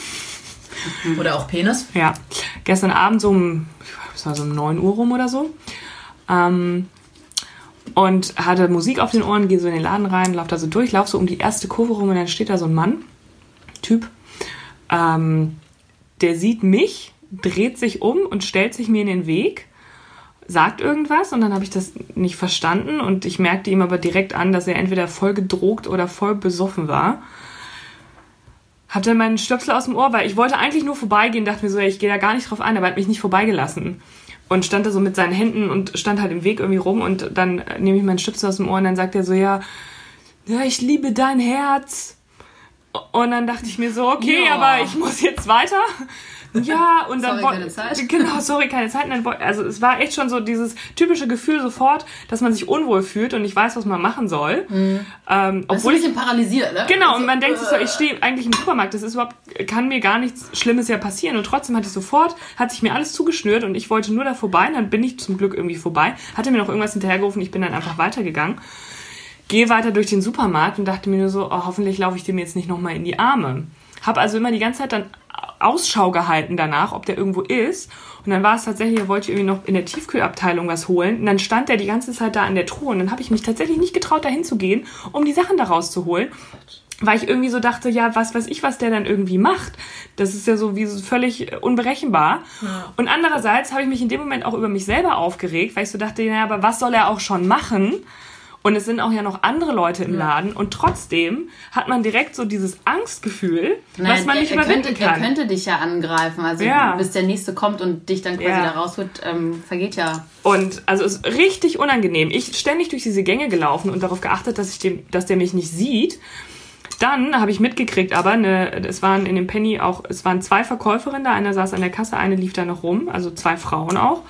Oder auch Penis. Ja, gestern Abend so um, es war so um 9 Uhr rum oder so. Ähm, und hatte Musik auf den Ohren, gehe so in den Laden rein, lauf da so durch, lauf so um die erste Kurve rum und dann steht da so ein Mann, Typ, ähm, der sieht mich, dreht sich um und stellt sich mir in den Weg, sagt irgendwas und dann habe ich das nicht verstanden und ich merkte ihm aber direkt an, dass er entweder voll gedrogt oder voll besoffen war. Hab dann meinen Stöpsel aus dem Ohr, weil ich wollte eigentlich nur vorbeigehen, dachte mir so, ey, ich gehe da gar nicht drauf ein, aber er hat mich nicht vorbeigelassen. und stand da so mit seinen Händen und stand halt im Weg irgendwie rum und dann nehme ich meinen Stöpsel aus dem Ohr und dann sagt er so, ja, ja, ich liebe dein Herz. Und dann dachte ich mir so, okay, Ja. aber ich muss jetzt weiter. Ja, und dann Sorry, keine Zeit. Genau, sorry, keine Zeit. Also es war echt schon so dieses typische Gefühl sofort, dass man sich unwohl fühlt und nicht weiß, was man machen soll. Ähm, ist ein obwohl ich paralysiert, ne? Genau, Also, und man denkt sich so, äh, ich stehe eigentlich im Supermarkt, das ist überhaupt, kann mir gar nichts Schlimmes ja passieren. Und trotzdem hatte ich sofort, hat sich mir alles zugeschnürt und ich wollte nur da vorbei. Und dann bin ich zum Glück irgendwie vorbei, hatte mir noch irgendwas hinterhergerufen, ich bin dann einfach weitergegangen. Gehe weiter durch den Supermarkt und dachte mir nur so, oh, hoffentlich laufe ich dem jetzt nicht nochmal in die Arme. Hab also immer die ganze Zeit dann Ausschau gehalten danach, ob der irgendwo ist. Und dann war es tatsächlich, da wollte ich irgendwie noch in der Tiefkühlabteilung was holen. Und dann stand der die ganze Zeit da an der Truhe. Und dann habe ich mich tatsächlich nicht getraut, da hinzugehen, um die Sachen da rauszuholen. Weil ich irgendwie so dachte, ja, was weiß ich, was der dann irgendwie macht. Das ist ja so wie so völlig unberechenbar. Und andererseits habe ich mich in dem Moment auch über mich selber aufgeregt, weil ich so dachte, ja, aber was soll er auch schon machen? Und es sind auch ja noch andere Leute im Laden. Und trotzdem hat man direkt so dieses Angstgefühl, Nein, was man er, nicht er, könnte, überwinden er kann. könnte dich ja angreifen. Also Ja. bis der nächste kommt und dich dann quasi Ja. da rausholt, ähm, vergeht ja. Und also es ist richtig unangenehm. Ich ständig durch diese Gänge gelaufen und darauf geachtet, dass ich dem, dass der mich nicht sieht. Dann habe ich mitgekriegt, aber eine, es waren in dem Penny auch, es waren zwei Verkäuferinnen da, eine saß an der Kasse, eine lief da noch rum, also zwei Frauen auch.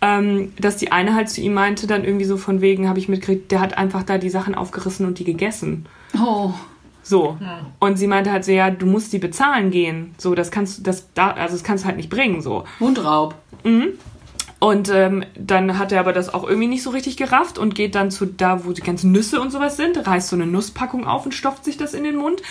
Ähm, dass die eine halt zu ihm meinte, dann irgendwie so von wegen, habe ich mitgekriegt, der hat einfach da die Sachen aufgerissen und die gegessen. Oh. So. Und sie meinte halt so, ja, du musst die bezahlen gehen. So, das kannst du, das da, also das kannst du halt nicht bringen, so. Mundraub. Und ähm, dann hat er aber das auch irgendwie nicht so richtig gerafft und geht dann zu da, wo die ganzen Nüsse und sowas sind, reißt so eine Nusspackung auf und stopft sich das in den Mund.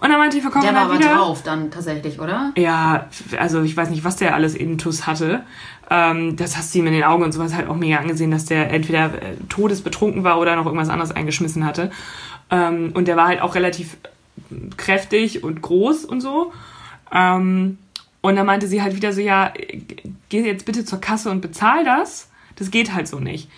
Und dann meinte die Der Verkäuferin war halt aber wieder... drauf dann tatsächlich, oder? Ja, also ich weiß nicht, was der alles Intus hatte. Ähm, das hast du ihm in den Augen und sowas halt auch mega angesehen, dass der entweder äh, todesbetrunken war oder noch irgendwas anderes eingeschmissen hatte. Ähm, und der war halt auch relativ kräftig und groß und so. Ähm, und dann meinte sie halt wieder so, ja, geh jetzt bitte zur Kasse und bezahl das. Das geht halt so nicht.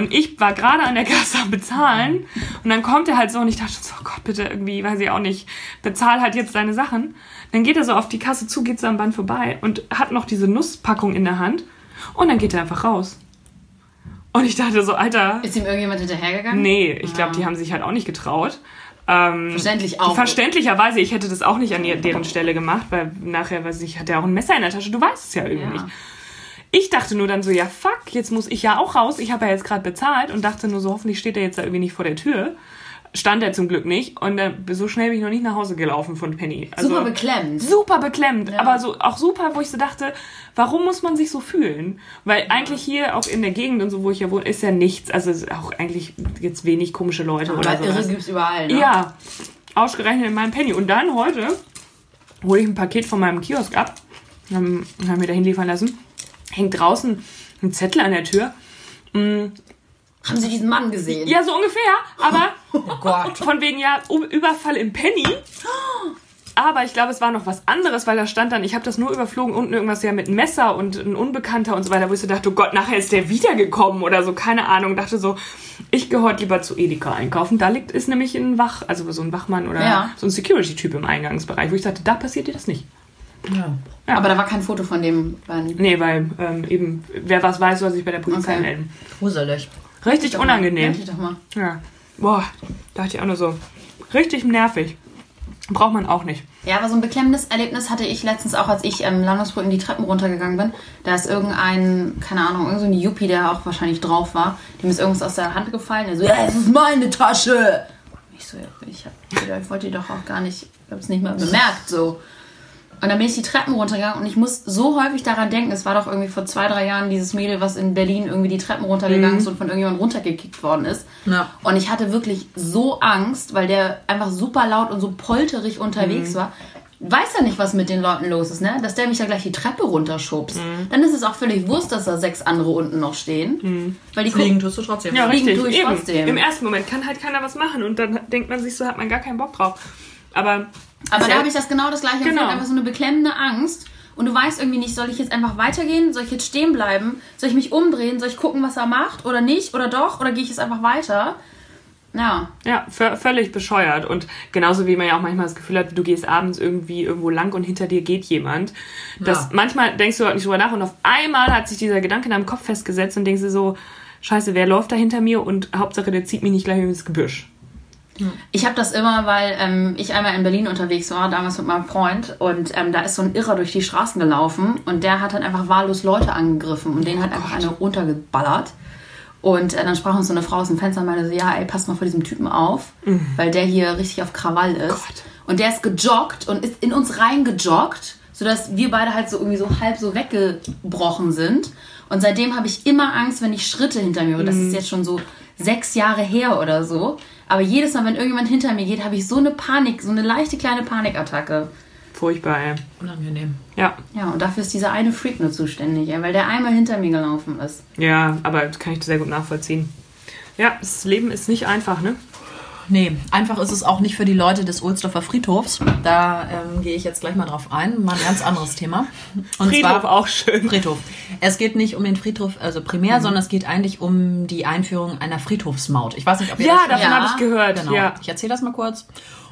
Und ich war gerade an der Kasse am Bezahlen und dann kommt er halt so und ich dachte so, oh Gott, bitte irgendwie, weiß ich auch nicht, bezahl halt jetzt deine Sachen. Dann geht er so auf die Kasse zu, geht so am Band vorbei und hat noch diese Nusspackung in der Hand und dann geht er einfach raus. Und ich dachte so, Alter, Ist ihm irgendjemand hinterhergegangen? nee, ich glaube, die haben sich halt auch nicht getraut. Ähm, Verständlich auch. Verständlicherweise, ich hätte das auch nicht an deren Stelle gemacht, weil nachher, weiß ich, hat er auch ein Messer in der Tasche, du weißt es ja irgendwie Ja. nicht. Ich dachte nur dann so, ja fuck, jetzt muss ich ja auch raus, ich habe ja jetzt gerade bezahlt und dachte nur so, hoffentlich steht er jetzt da irgendwie nicht vor der Tür. Stand er zum Glück nicht und dann, so schnell bin ich noch nicht nach Hause gelaufen von Penny. Also, Super beklemmt. Super beklemmt, aber so auch super, wo ich so dachte, warum muss man sich so fühlen? Weil eigentlich hier auch in der Gegend und so, wo ich ja wohne, ist ja nichts, also es auch eigentlich jetzt wenig komische Leute oder Aber irre so. gibt's überall, ne? Ja, ausgerechnet in meinem Penny. Und dann heute hole ich ein Paket von meinem Kiosk ab, haben, haben mir da hinliefern lassen, hängt draußen ein Zettel an der Tür. Haben Sie diesen Mann gesehen? Ja, so ungefähr, aber Oh Gott. von wegen ja Überfall im Penny. Aber ich glaube, es war noch was anderes, weil da stand dann, ich habe das nur überflogen, unten irgendwas ja mit einem Messer und ein Unbekannter und so weiter, wo ich so dachte, oh Gott, nachher ist der wiedergekommen oder so, keine Ahnung. Dachte so, ich heute lieber zu Edeka einkaufen. Da liegt, ist nämlich ein Wach, also so ein Wachmann oder Ja. so ein Security-Typ im Eingangsbereich, wo ich dachte, da passiert dir das nicht. Ja. Aber da war kein Foto von dem Mann. Nee, weil ähm, eben, wer was weiß, soll sich bei der Polizei Okay. melden. Gruselig. Richtig Doch mal, unangenehm. dich doch mal. Ja. Boah, dachte ich auch nur so. Richtig nervig. Braucht man auch nicht. Ja, aber so ein beklemmendes Erlebnis hatte ich letztens auch, als ich ähm, Landungsbrücken die Treppen runtergegangen bin. Da ist irgendein, keine Ahnung, irgend so ein Yuppie, der auch wahrscheinlich drauf war. Dem ist irgendwas aus der Hand gefallen. Er so, ja, es ist meine Tasche. Ich so, ja, ich, hab, ich wollte die doch auch gar nicht, ich habe es nicht mal bemerkt, so. Und dann bin ich die Treppen runtergegangen und ich muss so häufig daran denken, es war doch irgendwie vor zwei, drei Jahren dieses Mädel, was in Berlin irgendwie die Treppen runtergegangen ist und von irgendjemandem runtergekickt worden ist. Ja. Und ich hatte wirklich so Angst, weil der einfach super laut und so polterig unterwegs war. Weiß ja nicht, was mit den Leuten los ist, ne? Dass der mich da gleich die Treppe runterschubst. Dann ist es auch völlig wurscht, dass da sechs andere unten noch stehen. Weil die Fliegen tust du trotzdem. Ja, Fliegen richtig. tue ich Eben. trotzdem. Im ersten Moment kann halt keiner was machen und dann denkt man sich so, hat man gar keinen Bock drauf. Aber, Aber da habe ich das genau das gleiche Genau. Einfach so eine beklemmende Angst. Und du weißt irgendwie nicht, soll ich jetzt einfach weitergehen? Soll ich jetzt stehen bleiben? Soll ich mich umdrehen? Soll ich gucken, was er macht? Oder nicht? Oder doch? Oder gehe ich jetzt einfach weiter? Ja. Ja, vö- völlig bescheuert. Und genauso wie man ja auch manchmal das Gefühl hat, du gehst abends irgendwie irgendwo lang und hinter dir geht jemand. Das, Ja. Manchmal denkst du halt nicht drüber nach und auf einmal hat sich dieser Gedanke in deinem Kopf festgesetzt und denkst dir so, scheiße, wer läuft da hinter mir und Hauptsache, der zieht mich nicht gleich ins Gebüsch. Ich habe das immer, weil ähm, ich einmal in Berlin unterwegs war, damals mit meinem Freund, und ähm, da ist so ein Irrer durch die Straßen gelaufen und der hat dann einfach wahllos Leute angegriffen und denen hat einfach eine runtergeballert. Und äh, dann sprach uns so eine Frau aus dem Fenster und meinte so, ja, ey, passt mal vor diesem Typen auf, weil der hier richtig auf Krawall ist. Gott. Und der ist gejoggt und ist in uns reingejoggt, sodass wir beide halt so irgendwie so halb so weggebrochen sind. Und seitdem habe ich immer Angst, wenn ich Schritte hinter mir höre. Das ist jetzt schon so sechs Jahre her oder so. Aber jedes Mal, wenn irgendjemand hinter mir geht, habe ich so eine Panik, so eine leichte kleine Panikattacke. Furchtbar, ey. Unangenehm. Ja, Ja, und dafür ist dieser eine Freak nur zuständig, ey, weil der einmal hinter mir gelaufen ist. ja, aber das kann ich sehr gut nachvollziehen. Ja, das Leben ist nicht einfach, ne? Nee, einfach ist es auch nicht für die Leute des Ohlsdorfer Friedhofs. Da ähm, gehe ich jetzt gleich mal drauf ein. Mal ein ganz anderes Thema. Und Friedhof auch schön. Friedhof. Es geht nicht um den Friedhof, also primär, Mhm. sondern es geht eigentlich um die Einführung einer Friedhofsmaut. Ich weiß nicht, ob ihr Ja, das davon Ja, habe ich gehört. Genau. Ja. Ich erzähle das mal kurz.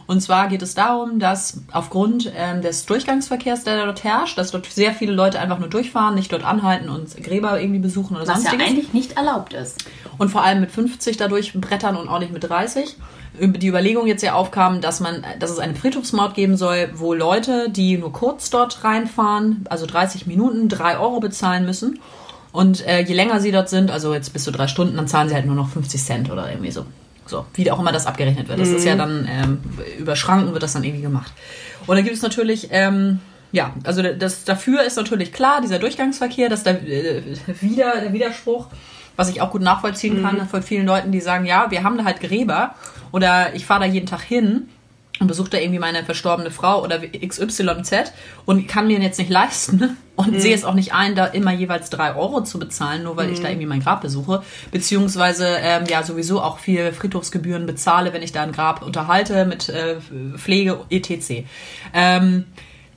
Und zwar geht es darum, dass aufgrund ähm, des Durchgangsverkehrs, der dort herrscht, dass dort sehr viele Leute einfach nur durchfahren, nicht dort anhalten und Gräber irgendwie besuchen oder Was ja sonstiges. eigentlich nicht erlaubt ist. und vor allem mit 50 dadurch brettern und auch nicht mit 30. Die Überlegung jetzt ja aufkam, dass man, dass es eine Friedhofsmaut geben soll, wo Leute, die nur kurz dort reinfahren, also 30 Minuten, 3 Euro bezahlen müssen. Und äh, je länger sie dort sind, also jetzt bis zu drei Stunden, dann zahlen sie halt nur noch 50 Cent oder irgendwie so. So, wie auch immer das abgerechnet wird. Das ist ja dann ähm, über Schranken wird das dann irgendwie gemacht. Und dann gibt es natürlich, ähm, ja, also das dafür ist natürlich klar, dieser Durchgangsverkehr, dass der äh, wieder der Widerspruch, was ich auch gut nachvollziehen kann von vielen Leuten, die sagen, ja, wir haben da halt Gräber oder ich fahre da jeden Tag hin und besuche da irgendwie meine verstorbene Frau oder XYZ und kann mir jetzt nicht leisten und sehe es auch nicht ein, da immer jeweils drei Euro zu bezahlen, nur weil ich da irgendwie mein Grab besuche, beziehungsweise ähm, ja sowieso auch viel Friedhofsgebühren bezahle, wenn ich da ein Grab unterhalte mit äh, Pflege etc. Ähm,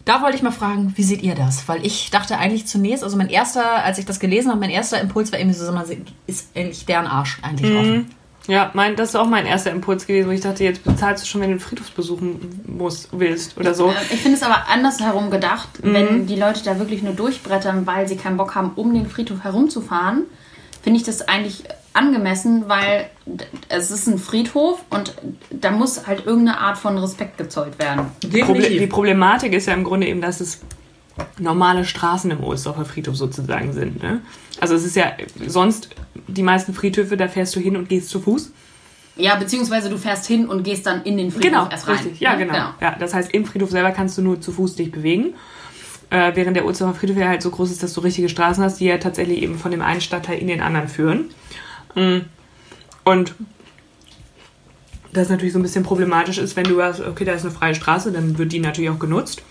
da wollte ich mal fragen, wie seht ihr das? Weil ich dachte eigentlich zunächst, also mein erster, als ich das gelesen habe, mein erster Impuls war irgendwie so, ist eigentlich deren Arsch eigentlich offen? Ja, mein, das ist auch mein erster Impuls gewesen, wo ich dachte, jetzt bezahlst du schon, wenn du den Friedhof besuchen musst, willst oder so. Äh, Ich finde es aber andersherum gedacht, wenn die Leute da wirklich nur durchbrettern, weil sie keinen Bock haben, um den Friedhof herumzufahren, finde ich das eigentlich angemessen, weil es ist ein Friedhof und da muss halt irgendeine Art von Respekt gezollt werden. Proble die Problematik ist ja im Grunde eben, dass es normale Straßen im Ohlsdorfer Friedhof sozusagen sind. Ne? Also es ist ja sonst die meisten Friedhöfe, da fährst du hin und gehst zu Fuß. Ja, beziehungsweise du fährst hin und gehst dann in den Friedhof Genau, erst rein. richtig. Ja, ne? genau. Ja, das heißt, im Friedhof selber kannst du nur zu Fuß dich bewegen. Äh, während der Ohlsdorfer Friedhof ja halt so groß ist, dass du richtige Straßen hast, die ja tatsächlich eben von dem einen Stadtteil in den anderen führen. Mm. Und das natürlich so ein bisschen problematisch ist, wenn du hast, okay, da ist eine freie Straße, dann wird die natürlich auch genutzt.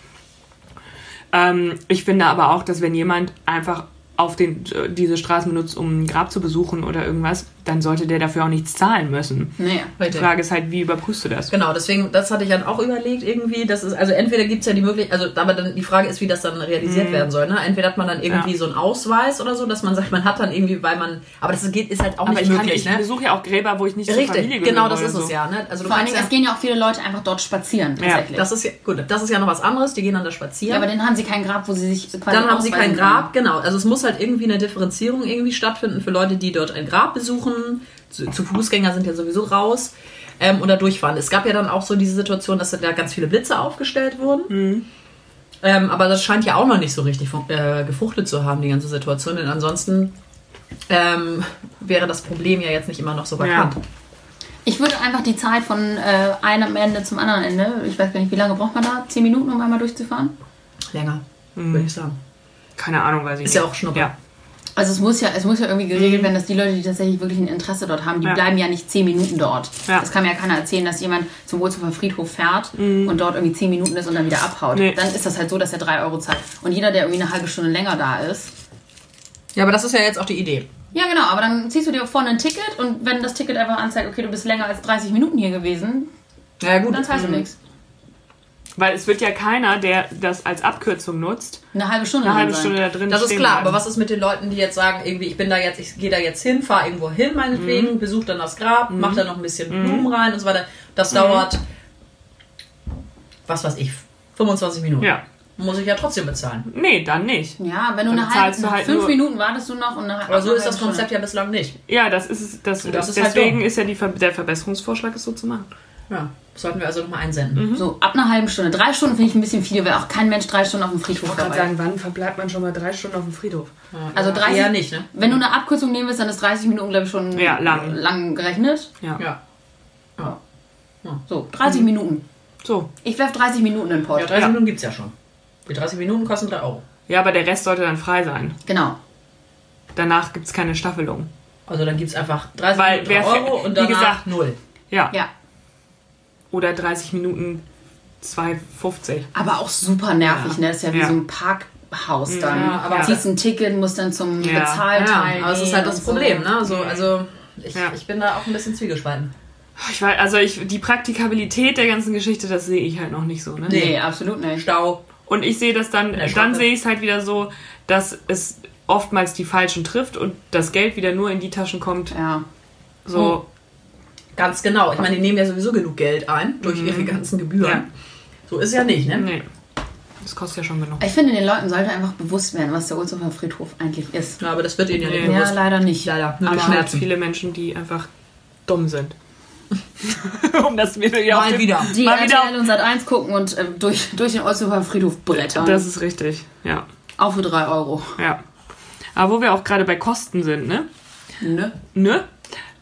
Ähm, ich finde aber auch, dass wenn jemand einfach auf den, äh, diese Straßen benutzt, um ein Grab zu besuchen oder irgendwas, dann sollte der dafür auch nichts zahlen müssen. Nee. Die Richtig. Frage ist halt, wie überprüfst du das? Genau, deswegen, das hatte ich dann auch überlegt irgendwie. Das ist, also entweder gibt's ja die Möglichkeit, also aber dann die Frage ist, wie das dann realisiert werden soll. Ne? Entweder hat man dann irgendwie Ja. so einen Ausweis oder so, dass man sagt, man hat dann irgendwie, weil man. Aber das geht, ist halt auch Aber nicht ich, kann, möglich, ich ne? besuche ja auch Gräber, wo ich nicht zur Familie Richtig, gehöre. genau das ist oder es so. ja. Ne? Also du Vor allen Dingen, es ja, gehen ja auch viele Leute einfach dort spazieren, tatsächlich. das ist ja gut, das ist ja noch was anderes, die gehen dann da ja, spazieren. aber dann haben sie kein Grab, wo sie sich quasi dann haben sie kein Grab, genau. Also es muss halt irgendwie eine Differenzierung irgendwie stattfinden für Leute, die dort ein Grab besuchen. Zu, zu Fußgänger sind ja sowieso raus. Ähm, oder durchfahren. Es gab ja dann auch so diese Situation, dass da ganz viele Blitze aufgestellt wurden. Ähm, aber das scheint ja auch noch nicht so richtig äh, gefruchtet zu haben, die ganze Situation. Denn ansonsten ähm, wäre das Problem ja jetzt nicht immer noch so vakant. Ich würde einfach die Zeit von äh, einem Ende zum anderen Ende, ich weiß gar nicht, wie lange braucht man da? Zehn Minuten, um einmal durchzufahren? Länger, würde ich sagen. Keine Ahnung, weiß ich Ist nicht. ja auch Schnupper. Ja. Also es muss ja, es muss ja irgendwie geregelt werden, dass die Leute, die tatsächlich wirklich ein Interesse dort haben, die Ja. bleiben ja nicht zehn Minuten dort. Ja. Das kann mir ja keiner erzählen, dass jemand zum Wohlzufer Friedhof fährt und dort irgendwie zehn Minuten ist und dann wieder abhaut. Nee. Dann ist das halt so, dass er drei Euro zahlt. Und jeder, der irgendwie eine halbe Stunde länger da ist, Ja, aber das ist ja jetzt auch die Idee. ja genau, aber dann ziehst du dir vorne ein Ticket und wenn das Ticket einfach anzeigt, okay, du bist länger als 30 Minuten hier gewesen, Ja, gut. dann zahlst du nichts. Weil es wird ja keiner, der das als Abkürzung nutzt, Eine halbe Stunde. eine halbe sein. Stunde da drin Das ist klar, bleiben. aber was ist mit den Leuten, die jetzt sagen, irgendwie, ich bin da jetzt, ich gehe da jetzt hin, fahre irgendwo hin, meinetwegen, Mhm. besuche dann das Grab, mach da noch ein bisschen Blumen rein und so weiter. Das dauert, was weiß ich, 25 Minuten. Ja. Muss ich ja trotzdem bezahlen. Nee, dann nicht. Ja, wenn du Dann eine halbe halt fünf nur- Minuten wartest du noch und eine Aber so ist das halbe Konzept Stunde. ja bislang nicht. Ja, das ist es. Das, das ist halt deswegen dumm. ist ja die, der Verbesserungsvorschlag, es so zu machen. Ja, sollten wir also nochmal einsenden. So, ab einer halben Stunde. Drei Stunden finde ich ein bisschen viel, weil auch kein Mensch drei Stunden auf dem Friedhof Ich wollte gerade sagen, wann verbleibt man schon mal drei Stunden auf dem Friedhof? Also 30, Eher nicht, ne? Wenn du eine Abkürzung nehmen willst, dann ist 30 Minuten, glaube ich, schon Ja, lang. lang gerechnet. Ja. Ja. So, 30 Minuten. So. Ich werfe 30 Minuten in den Pott. Ja, 30 Ja. Minuten gibt's ja schon. Die 30 Minuten kosten 3 Euro. Ja, aber der Rest sollte dann frei sein. Genau. Danach gibt es keine Staffelung. Also dann gibt's einfach 30 Weil Minuten 3 wer- Euro und wie danach gesagt- 0. Ja. Ja. Oder 30 Minuten 2,50. Aber auch super nervig, Ja. ne? Das ist ja wie Ja. so ein Parkhaus dann. Ja, aber- Ziehst ein Ticket, musst dann zum Ja. Bezahlteil. Ja, aber es ist halt das Problem, so. ne? Also, also ich, Ja. ich bin da auch ein bisschen zwiegespalten. Ich weiß, also ich, die Praktikabilität der ganzen Geschichte, das sehe ich halt noch nicht so. Ne? Nee, absolut nicht. Stau. Und ich sehe das dann, dann sehe ich es halt wieder so, dass es oftmals die Falschen trifft und das Geld wieder nur in die Taschen kommt. Ja. So, Ganz genau. Ich meine, die nehmen ja sowieso genug Geld ein durch ihre ganzen Gebühren. Ja. So ist ja nicht, ne? nee. Das kostet ja schon genug. Ich finde, den Leuten sollte einfach bewusst werden, was der Ohlshofer Friedhof eigentlich ist. Ja, aber das wird ihnen ja nicht Nee. Ja, bewusst. leider nicht. Leider. Nur Aber halt Schmerzen. viele Menschen, die einfach dumm sind. um das wieder ja, Mal wieder. Die Mal wieder- RTL und Sat 1 gucken und äh, durch, durch den Ohlshofer Friedhof brettern. Das ist richtig, ja. Auch für 3 Euro. ja. Aber wo wir auch gerade bei Kosten sind, ne? Ne? Ne?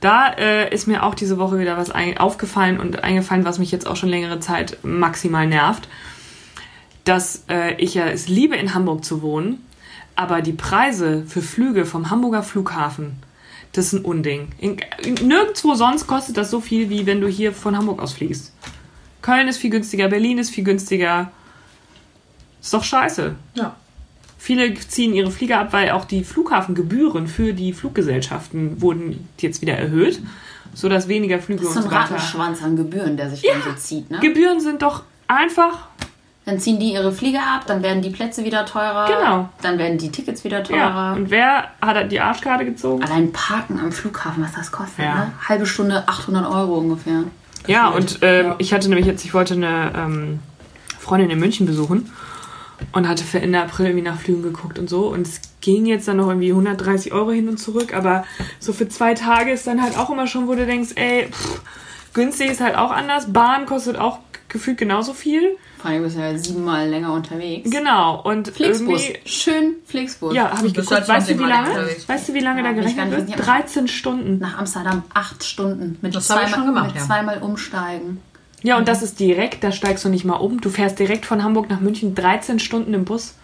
Da äh, ist mir auch diese Woche wieder was aufgefallen und eingefallen, was mich jetzt auch schon längere Zeit maximal nervt. Dass äh, ich ja es liebe, in Hamburg zu wohnen, aber die Preise für Flüge vom Hamburger Flughafen, das ist ein Unding. In, in, nirgendwo sonst kostet das so viel, wie wenn du hier von Hamburg aus fliegst. Köln ist viel günstiger, Berlin ist viel günstiger. Ist doch scheiße. Ja. Viele ziehen ihre Flieger ab, weil auch die Flughafengebühren für die Fluggesellschaften wurden jetzt wieder erhöht, sodass weniger Flüge Das ist und so so ein weiter. Rattenschwanz an Gebühren, der sich dann so zieht. Ne? Gebühren sind doch einfach. Dann ziehen die ihre Flieger ab, dann werden die Plätze wieder teurer. Genau. Dann werden die Tickets wieder Ja. teurer. Und wer hat die Arschkarte gezogen? Allein Parken am Flughafen, was das kostet, Ja. ne? Halbe Stunde 800 Euro ungefähr. Ja, und ähm, ich hatte nämlich jetzt, ich wollte eine ähm, Freundin in München besuchen und hatte für Ende April irgendwie nach Flügen geguckt und so. Und es ging jetzt dann noch irgendwie 130 Euro hin und zurück, aber so für zwei Tage ist dann halt auch immer schon, wo du denkst, ey, pff, günstig ist halt auch anders. Bahn kostet auch gefühlt genauso viel. Vor allem bist du ja siebenmal länger unterwegs. Genau. Und Flixbus. irgendwie. Schön Flixbus. Ja, habe ich geguckt. halt Weißt du, wie 20 Mal lange? unterwegs. Weißt du, wie lange Ja, da gerechnet nicht- wird? ich hab- 13 Stunden. Nach Amsterdam acht Stunden. Mit Das zweimal, schon gemacht, mit ja. zweimal umsteigen. Ja, und das ist direkt, da steigst du nicht mal um. Du fährst direkt von Hamburg nach München 13 Stunden im Bus.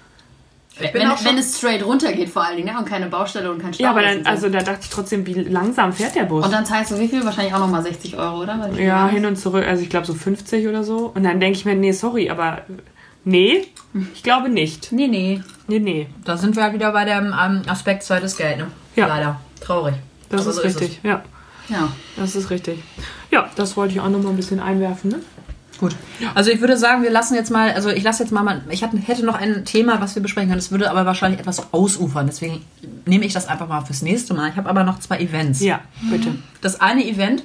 Ich bin Wenn, auch schon, wenn es straight runter geht vor allen Dingen, ne? Und keine Baustelle und kein Stau. Ja, aber ist dann, also da dachte ich trotzdem, wie langsam fährt der Bus? Und dann zahlst du wie viel? Wahrscheinlich auch nochmal 60 Euro, oder? Ja, hin und zurück, also ich glaube so 50 oder so. Und dann denke ich mir, nee, sorry, aber nee, ich glaube nicht. Nee, nee. Nee, nee, da sind wir halt wieder bei dem ähm, Aspekt zweites Geld, ne? Ja. Leider. Traurig. das Aber ist so richtig. ja, Ja. das ist richtig. Ja, das wollte ich auch nochmal ein bisschen einwerfen, ne? Gut. Also ich würde sagen, wir lassen jetzt mal, also ich lasse jetzt mal, mal ich hatte, hätte noch ein Thema, was wir besprechen können. Das würde aber wahrscheinlich etwas ausufern. Deswegen nehme ich das einfach mal fürs nächste Mal. Ich habe aber noch zwei Events. Ja, bitte. Das eine Event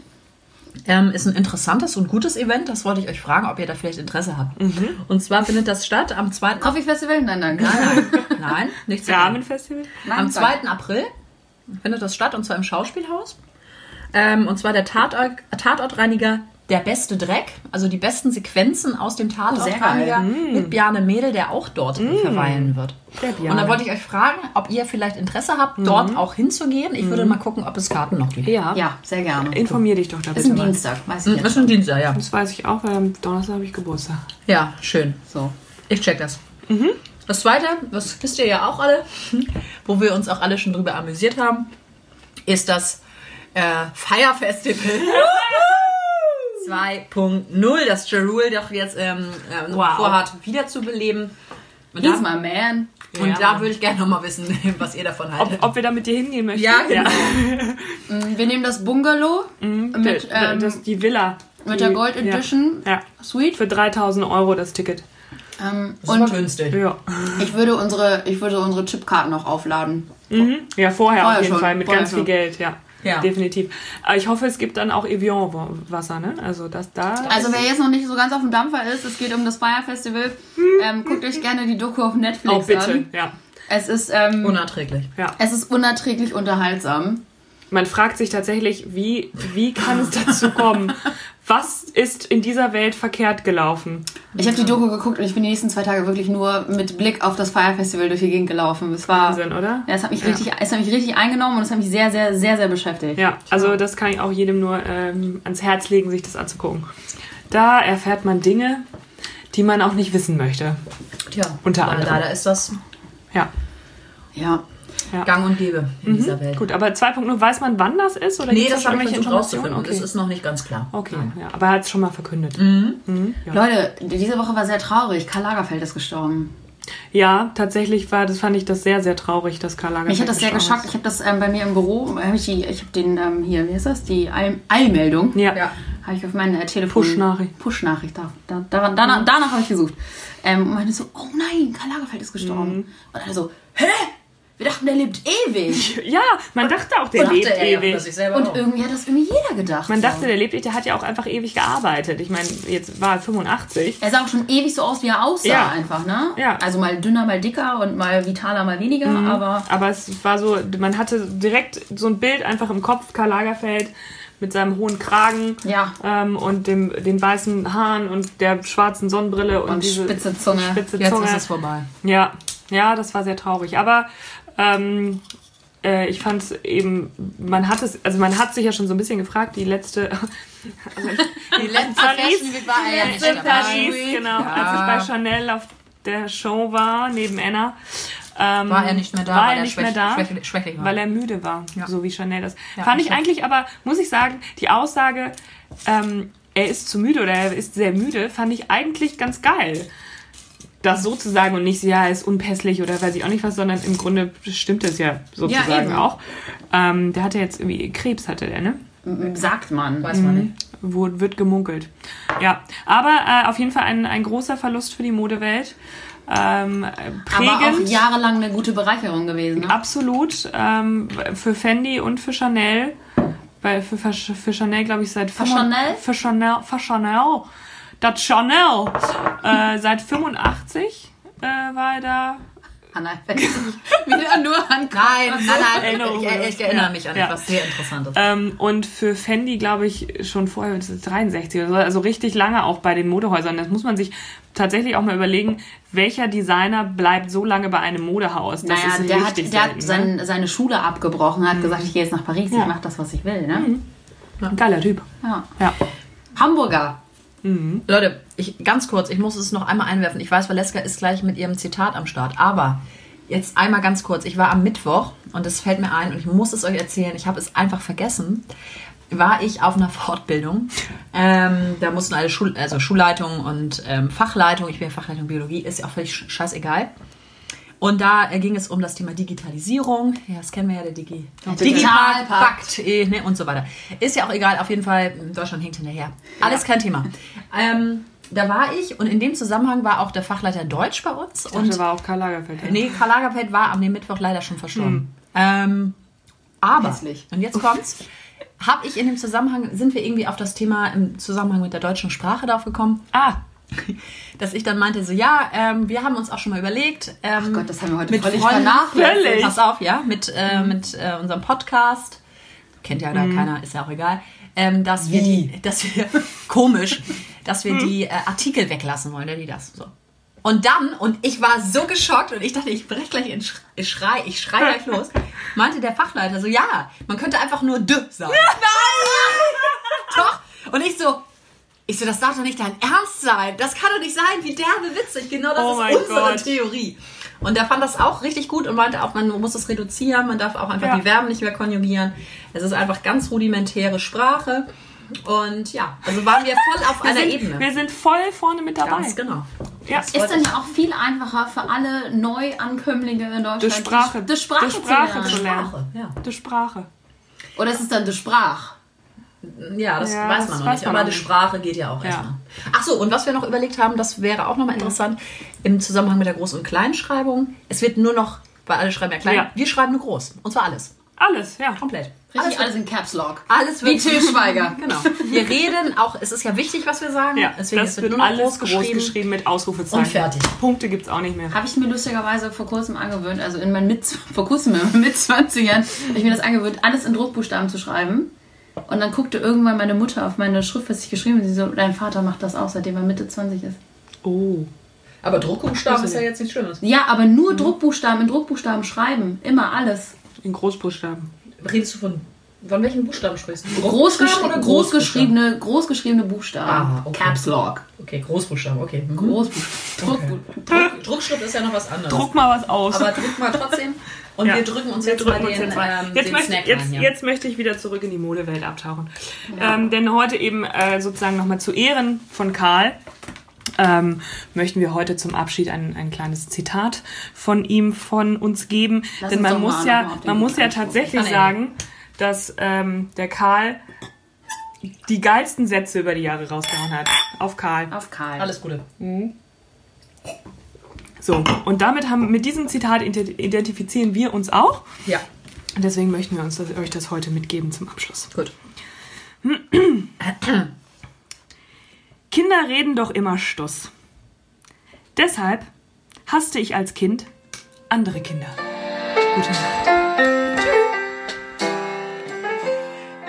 ähm, ist ein interessantes und gutes Event. Das wollte ich euch fragen, ob ihr da vielleicht Interesse habt. Mhm. Und zwar findet das statt am 2. Coffee Festival? Nein, danke. Nein, nicht so. Rahmenfestival? Nein, Am danke. 2. April findet das statt und zwar im Schauspielhaus. Ähm, und zwar der Tatort, Tatortreiniger Der beste Dreck, also die besten Sequenzen aus dem sehr Tatortreiniger mit Bjarne Mädel, der auch dort verweilen wird. Und da wollte ich euch fragen, ob ihr vielleicht Interesse habt, dort auch hinzugehen. Ich würde mal gucken, ob es Karten noch gibt. Ja. Ja, sehr gerne. Informier dich doch da Ist bitte ein mal. Dienstag, weiß ich Das jetzt. ist ein Dienstag, ja. Das weiß ich auch, weil am Donnerstag habe ich Geburtstag. Ja, schön. So. Ich check das. Das zweite, das wisst ihr ja auch alle, wo wir uns auch alle schon drüber amüsiert haben, ist das äh, Fire Festival 2.0, das Jerul doch jetzt ähm, äh, Wow. vorhat, wiederzubeleben. Und He's da, my man. und Ja, da würde ich gerne nochmal wissen, was ihr davon Ob, haltet. ob wir da mit dir hingehen möchten? Ja, genau. Mm, Wir nehmen das Bungalow mit, Der- ähm, das, die Villa. Mit der Die- Gold ja. Edition. Ja. Sweet. Für 3000 Euro das Ticket. Ähm, Super und günstig. Ja. ich würde unsere, ich würde unsere Chipkarten noch aufladen. Mhm. Ja, vorher, Vorher auf jeden schon, Fall, mit vorher ganz viel schon. Geld, ja. Ja. Definitiv. Aber ich hoffe, es gibt dann auch Evian-Wasser, ne? Also, dass da. Also wer jetzt noch nicht so ganz auf dem Dampfer ist, es geht um das Fire Festival. Ähm, guckt euch gerne die Doku auf Netflix auch bitte, an. ja. Es ist, ähm, Unerträglich. ja. es ist unerträglich unterhaltsam. Man fragt sich tatsächlich, wie, wie kann es dazu kommen? Was ist in dieser Welt verkehrt gelaufen? Ich habe die Doku geguckt und ich bin die nächsten zwei Tage wirklich nur mit Blick auf das Fire Festival durch die Gegend gelaufen. Es war, Wahnsinn, oder? ja, es hat mich richtig, es hat mich richtig eingenommen und es hat mich sehr, sehr, sehr, sehr beschäftigt. Ja, also das kann ich auch jedem nur ähm, ans Herz legen, sich das anzugucken. Da erfährt man Dinge, die man auch nicht wissen möchte. Tja, Unter leider, anderem. leider ist das Ja, Ja. Gang und gäbe in dieser Welt. gut. Aber 2.0, weiß man, wann das ist? Oder Nee, das da habe ich versucht rauszufinden. Okay. Es ist noch nicht ganz klar. Okay, Nein. ja, aber er hat es schon mal verkündet. Mhm. Leute, diese Woche war sehr traurig. Karl Lagerfeld ist gestorben. Ja, tatsächlich war, das fand ich das sehr, sehr traurig, dass Karl Lagerfeld Mich hat das sehr geschockt. Ich habe das ähm, bei mir im Büro, hab ich, die, ich habe den ähm, hier, wie ist das? Die Eil Eilmeldung. Ja. Ja. Habe ich auf mein äh, Telefon. Push-Nachricht. Push-Nachricht. Da, da, daran, danach, danach habe ich gesucht. Ähm, und meinte so, oh nein, Karl Lagerfeld ist gestorben. Mhm. Und dann so, hä? Wir dachten, der lebt ewig. ja, man dachte auch, der Dachte lebt er ewig. Und auch. irgendwie hat das irgendwie jeder gedacht. Man dachte, der lebt ewig, der hat ja auch einfach ewig gearbeitet. Ich meine, jetzt war er 85. Er sah auch schon ewig so aus, wie er aussah, Ja. einfach, ne? Ja. Also mal dünner, mal dicker und mal vitaler, mal weniger, Mhm. aber Aber es war so, man hatte direkt so ein Bild einfach im Kopf, Karl Lagerfeld mit seinem hohen Kragen Ja. ähm, und dem, den weißen Haaren und der schwarzen Sonnenbrille und, Und diese spitze Zunge. Spitze Jetzt Zunge. ist es vorbei. Ja, ja, das war sehr traurig. Aber ähm, äh, ich fand es eben, man hat es, also man hat sich ja schon so ein bisschen gefragt, die letzte, also Die letzte Paris, Fashion Week war ja in dabei. Paris, genau, als ich bei Chanel auf der Show war, neben Anna. Ähm, War er nicht mehr da, War weil er nicht mehr da, schwäch- schwächlich war. weil er müde war, Ja. so wie Chanel das. Ja, Fand ich eigentlich aber, muss ich sagen, die Aussage, ähm, er ist zu müde oder er ist sehr müde, fand ich eigentlich ganz geil. Das so zu sagen und nicht, ja, ist unpässlich oder weiß ich auch nicht was, sondern im Grunde stimmt es ja sozusagen eben. auch. Ähm, der hatte jetzt irgendwie Krebs, hatte der, ne? sagt man. Weiß man nicht. Wo, wird gemunkelt. Ja, aber äh, auf jeden Fall ein, ein großer Verlust für die Modewelt. Ähm, prägend. Aber auch jahrelang eine gute Bereicherung gewesen. Ne? Absolut. Ähm, für Fendi und für Chanel. Weil für, für, Chanel, glaube ich, seit Für 85 Chanel? Für Chanel. Für Chanel. Das Chanel. äh, seit 85 äh, war er da. Hanna, wenn ich wieder nur an Nein, nein. Ich, ich erinnere Ja. mich an Ja. etwas sehr Interessantes. Ähm, und für Fendi, glaube ich, schon vorher, das ist 63 oder so, also richtig lange auch bei den Modehäusern. Das muss man sich tatsächlich auch mal überlegen, welcher Designer bleibt so lange bei einem Modehaus. Das Naja, der hat, der hat selten, ne? sein, seine Schule abgebrochen, hat gesagt, ich gehe jetzt nach Paris, ich mache das, was ich will. Ne? Geiler Typ. Ja. Ja. Hamburger. Leute, ich, ganz kurz, ich muss es noch einmal einwerfen. Ich weiß, Valeska ist gleich mit ihrem Zitat am Start, aber jetzt einmal ganz kurz. Ich war am Mittwoch und es fällt mir ein und ich muss es euch erzählen. Ich habe es einfach vergessen. War ich auf einer Fortbildung. Ähm, da mussten alle Schul also Schulleitung und ähm, Fachleitung, ich bin ja Fachleitung Biologie, ist ja auch völlig sch- scheißegal. Und da ging es um das Thema Digitalisierung. Ja, das kennen wir ja, der Digi Digitalpakt. Pakt eh, ne, und so weiter. Ist ja auch egal, auf jeden Fall, Deutschland hinkt hinterher. Alles kein Thema. Ähm, da war ich und in dem Zusammenhang war auch der Fachleiter Deutsch bei uns. Und Und war auch Karl Lagerfeld. ja. nee, Karl Lagerfeld war am Mittwoch leider schon verstorben. Ähm, aber, Hässlich. und jetzt kommt's, habe ich in dem Zusammenhang, sind wir irgendwie auf das Thema im Zusammenhang mit der deutschen Sprache drauf gekommen, Ah, dass ich dann meinte, so ja, ähm, wir haben uns auch schon mal überlegt. Ähm, Ach Gott, das haben wir heute mit völlig Freunden, vernachlässigt. Pass auf, ja, mit, äh, mit äh, unserem Podcast, kennt ja da keiner, ist ja auch egal, ähm, dass wir die, dass wir, komisch, dass wir die äh, Artikel weglassen wollen, die das so. Und dann, und ich war so geschockt und ich dachte, ich brech gleich in Sch ich schrei, ich schrei gleich los, meinte der Fachleiter so, ja, man könnte einfach nur D sagen. Nein! Doch. Und ich so, ich so, das darf doch nicht dein Ernst sein. Das kann doch nicht sein, wie derbe witzig. Genau das Oh ist unsere Gott. Theorie. Und der fand das auch richtig gut und meinte auch, man muss es reduzieren, man darf auch einfach Ja. die Verben nicht mehr konjugieren. Es ist einfach ganz rudimentäre Sprache. Und ja, also waren wir voll auf wir einer sind, Ebene. wir sind voll vorne mit dabei. Ganz genau. Ja. Ist dann ja auch viel einfacher für alle Neuankömmlinge in Deutschland, Die Sprache, die Sprache, die Sprache zu lernen. lernen. Sprache, ja. Die Sprache. Oder ist es dann die Sprach? Ja, das Ja, weiß das man noch weiß nicht. man Aber die. Sprache geht ja auch Ja. erstmal. Ach so, und was wir noch überlegt haben, das wäre auch nochmal interessant, im Zusammenhang mit der Groß- und Kleinschreibung. Es wird nur noch, weil alle schreiben ja klein, Ja. wir schreiben nur groß. Und zwar alles. Alles, ja. Komplett. Richtig alles in Caps Lock. Alles Wie wird Till Schweiger. Genau. Wir reden auch, es ist ja wichtig, was wir sagen. Ja, Deswegen das es wird nur noch alles groß geschrieben, mit Ausrufezeichen. Und fertig. Punkte gibt's auch nicht mehr. Habe ich mir lustigerweise vor kurzem angewöhnt, also in meinen mit vor kurzem in meinen mit 20ern, habe ich mir das angewöhnt, alles in Druckbuchstaben zu schreiben. Und dann guckte irgendwann meine Mutter auf meine Schrift, was ich geschrieben habe. Sie so, dein Vater macht das auch, seitdem er Mitte 20 ist. Oh. Aber Druckbuchstaben ist ja jetzt nichts Schlimmes. Ja, aber nur Druckbuchstaben in Druckbuchstaben schreiben. Immer alles. In Großbuchstaben. Redest du von, von welchen Buchstaben sprichst du? Großgeschri oder großgeschriebene, großgeschriebene Buchstaben. Ah, okay. Caps Lock. Okay, Großbuchstaben, okay. Mhm. Großbuchstaben. Druck, Druck, Druckschrift ist ja noch was anderes. Druck mal was aus. Aber drück mal trotzdem. Und Ja. wir drücken uns Wir jetzt drücken mal uns den, jetzt mal. ähm, jetzt, den möchte, Snack jetzt, rein. Ja. jetzt möchte ich wieder zurück in die Modewelt abtauchen. Ähm, denn heute eben äh, sozusagen nochmal zu Ehren von Karl ähm, möchten wir heute zum Abschied ein, ein kleines Zitat von ihm von uns geben. Lass denn man muss ja, man muss ja tatsächlich Ah, nee. sagen, dass ähm, der Karl die geilsten Sätze über die Jahre rausgehauen hat. Auf Karl. Auf Karl. Alles Gute. So, und damit haben mit diesem Zitat ident- identifizieren wir uns auch. Ja, Und deswegen möchten wir uns das, euch das heute mitgeben zum Abschluss. gut. Kinder reden doch immer Stuss. Deshalb hasste ich als Kind andere Kinder. Gute Nacht.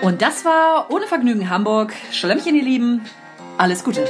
Und das war ohne Vergnügen Hamburg. Schlemmchen, ihr Lieben. Alles Gute.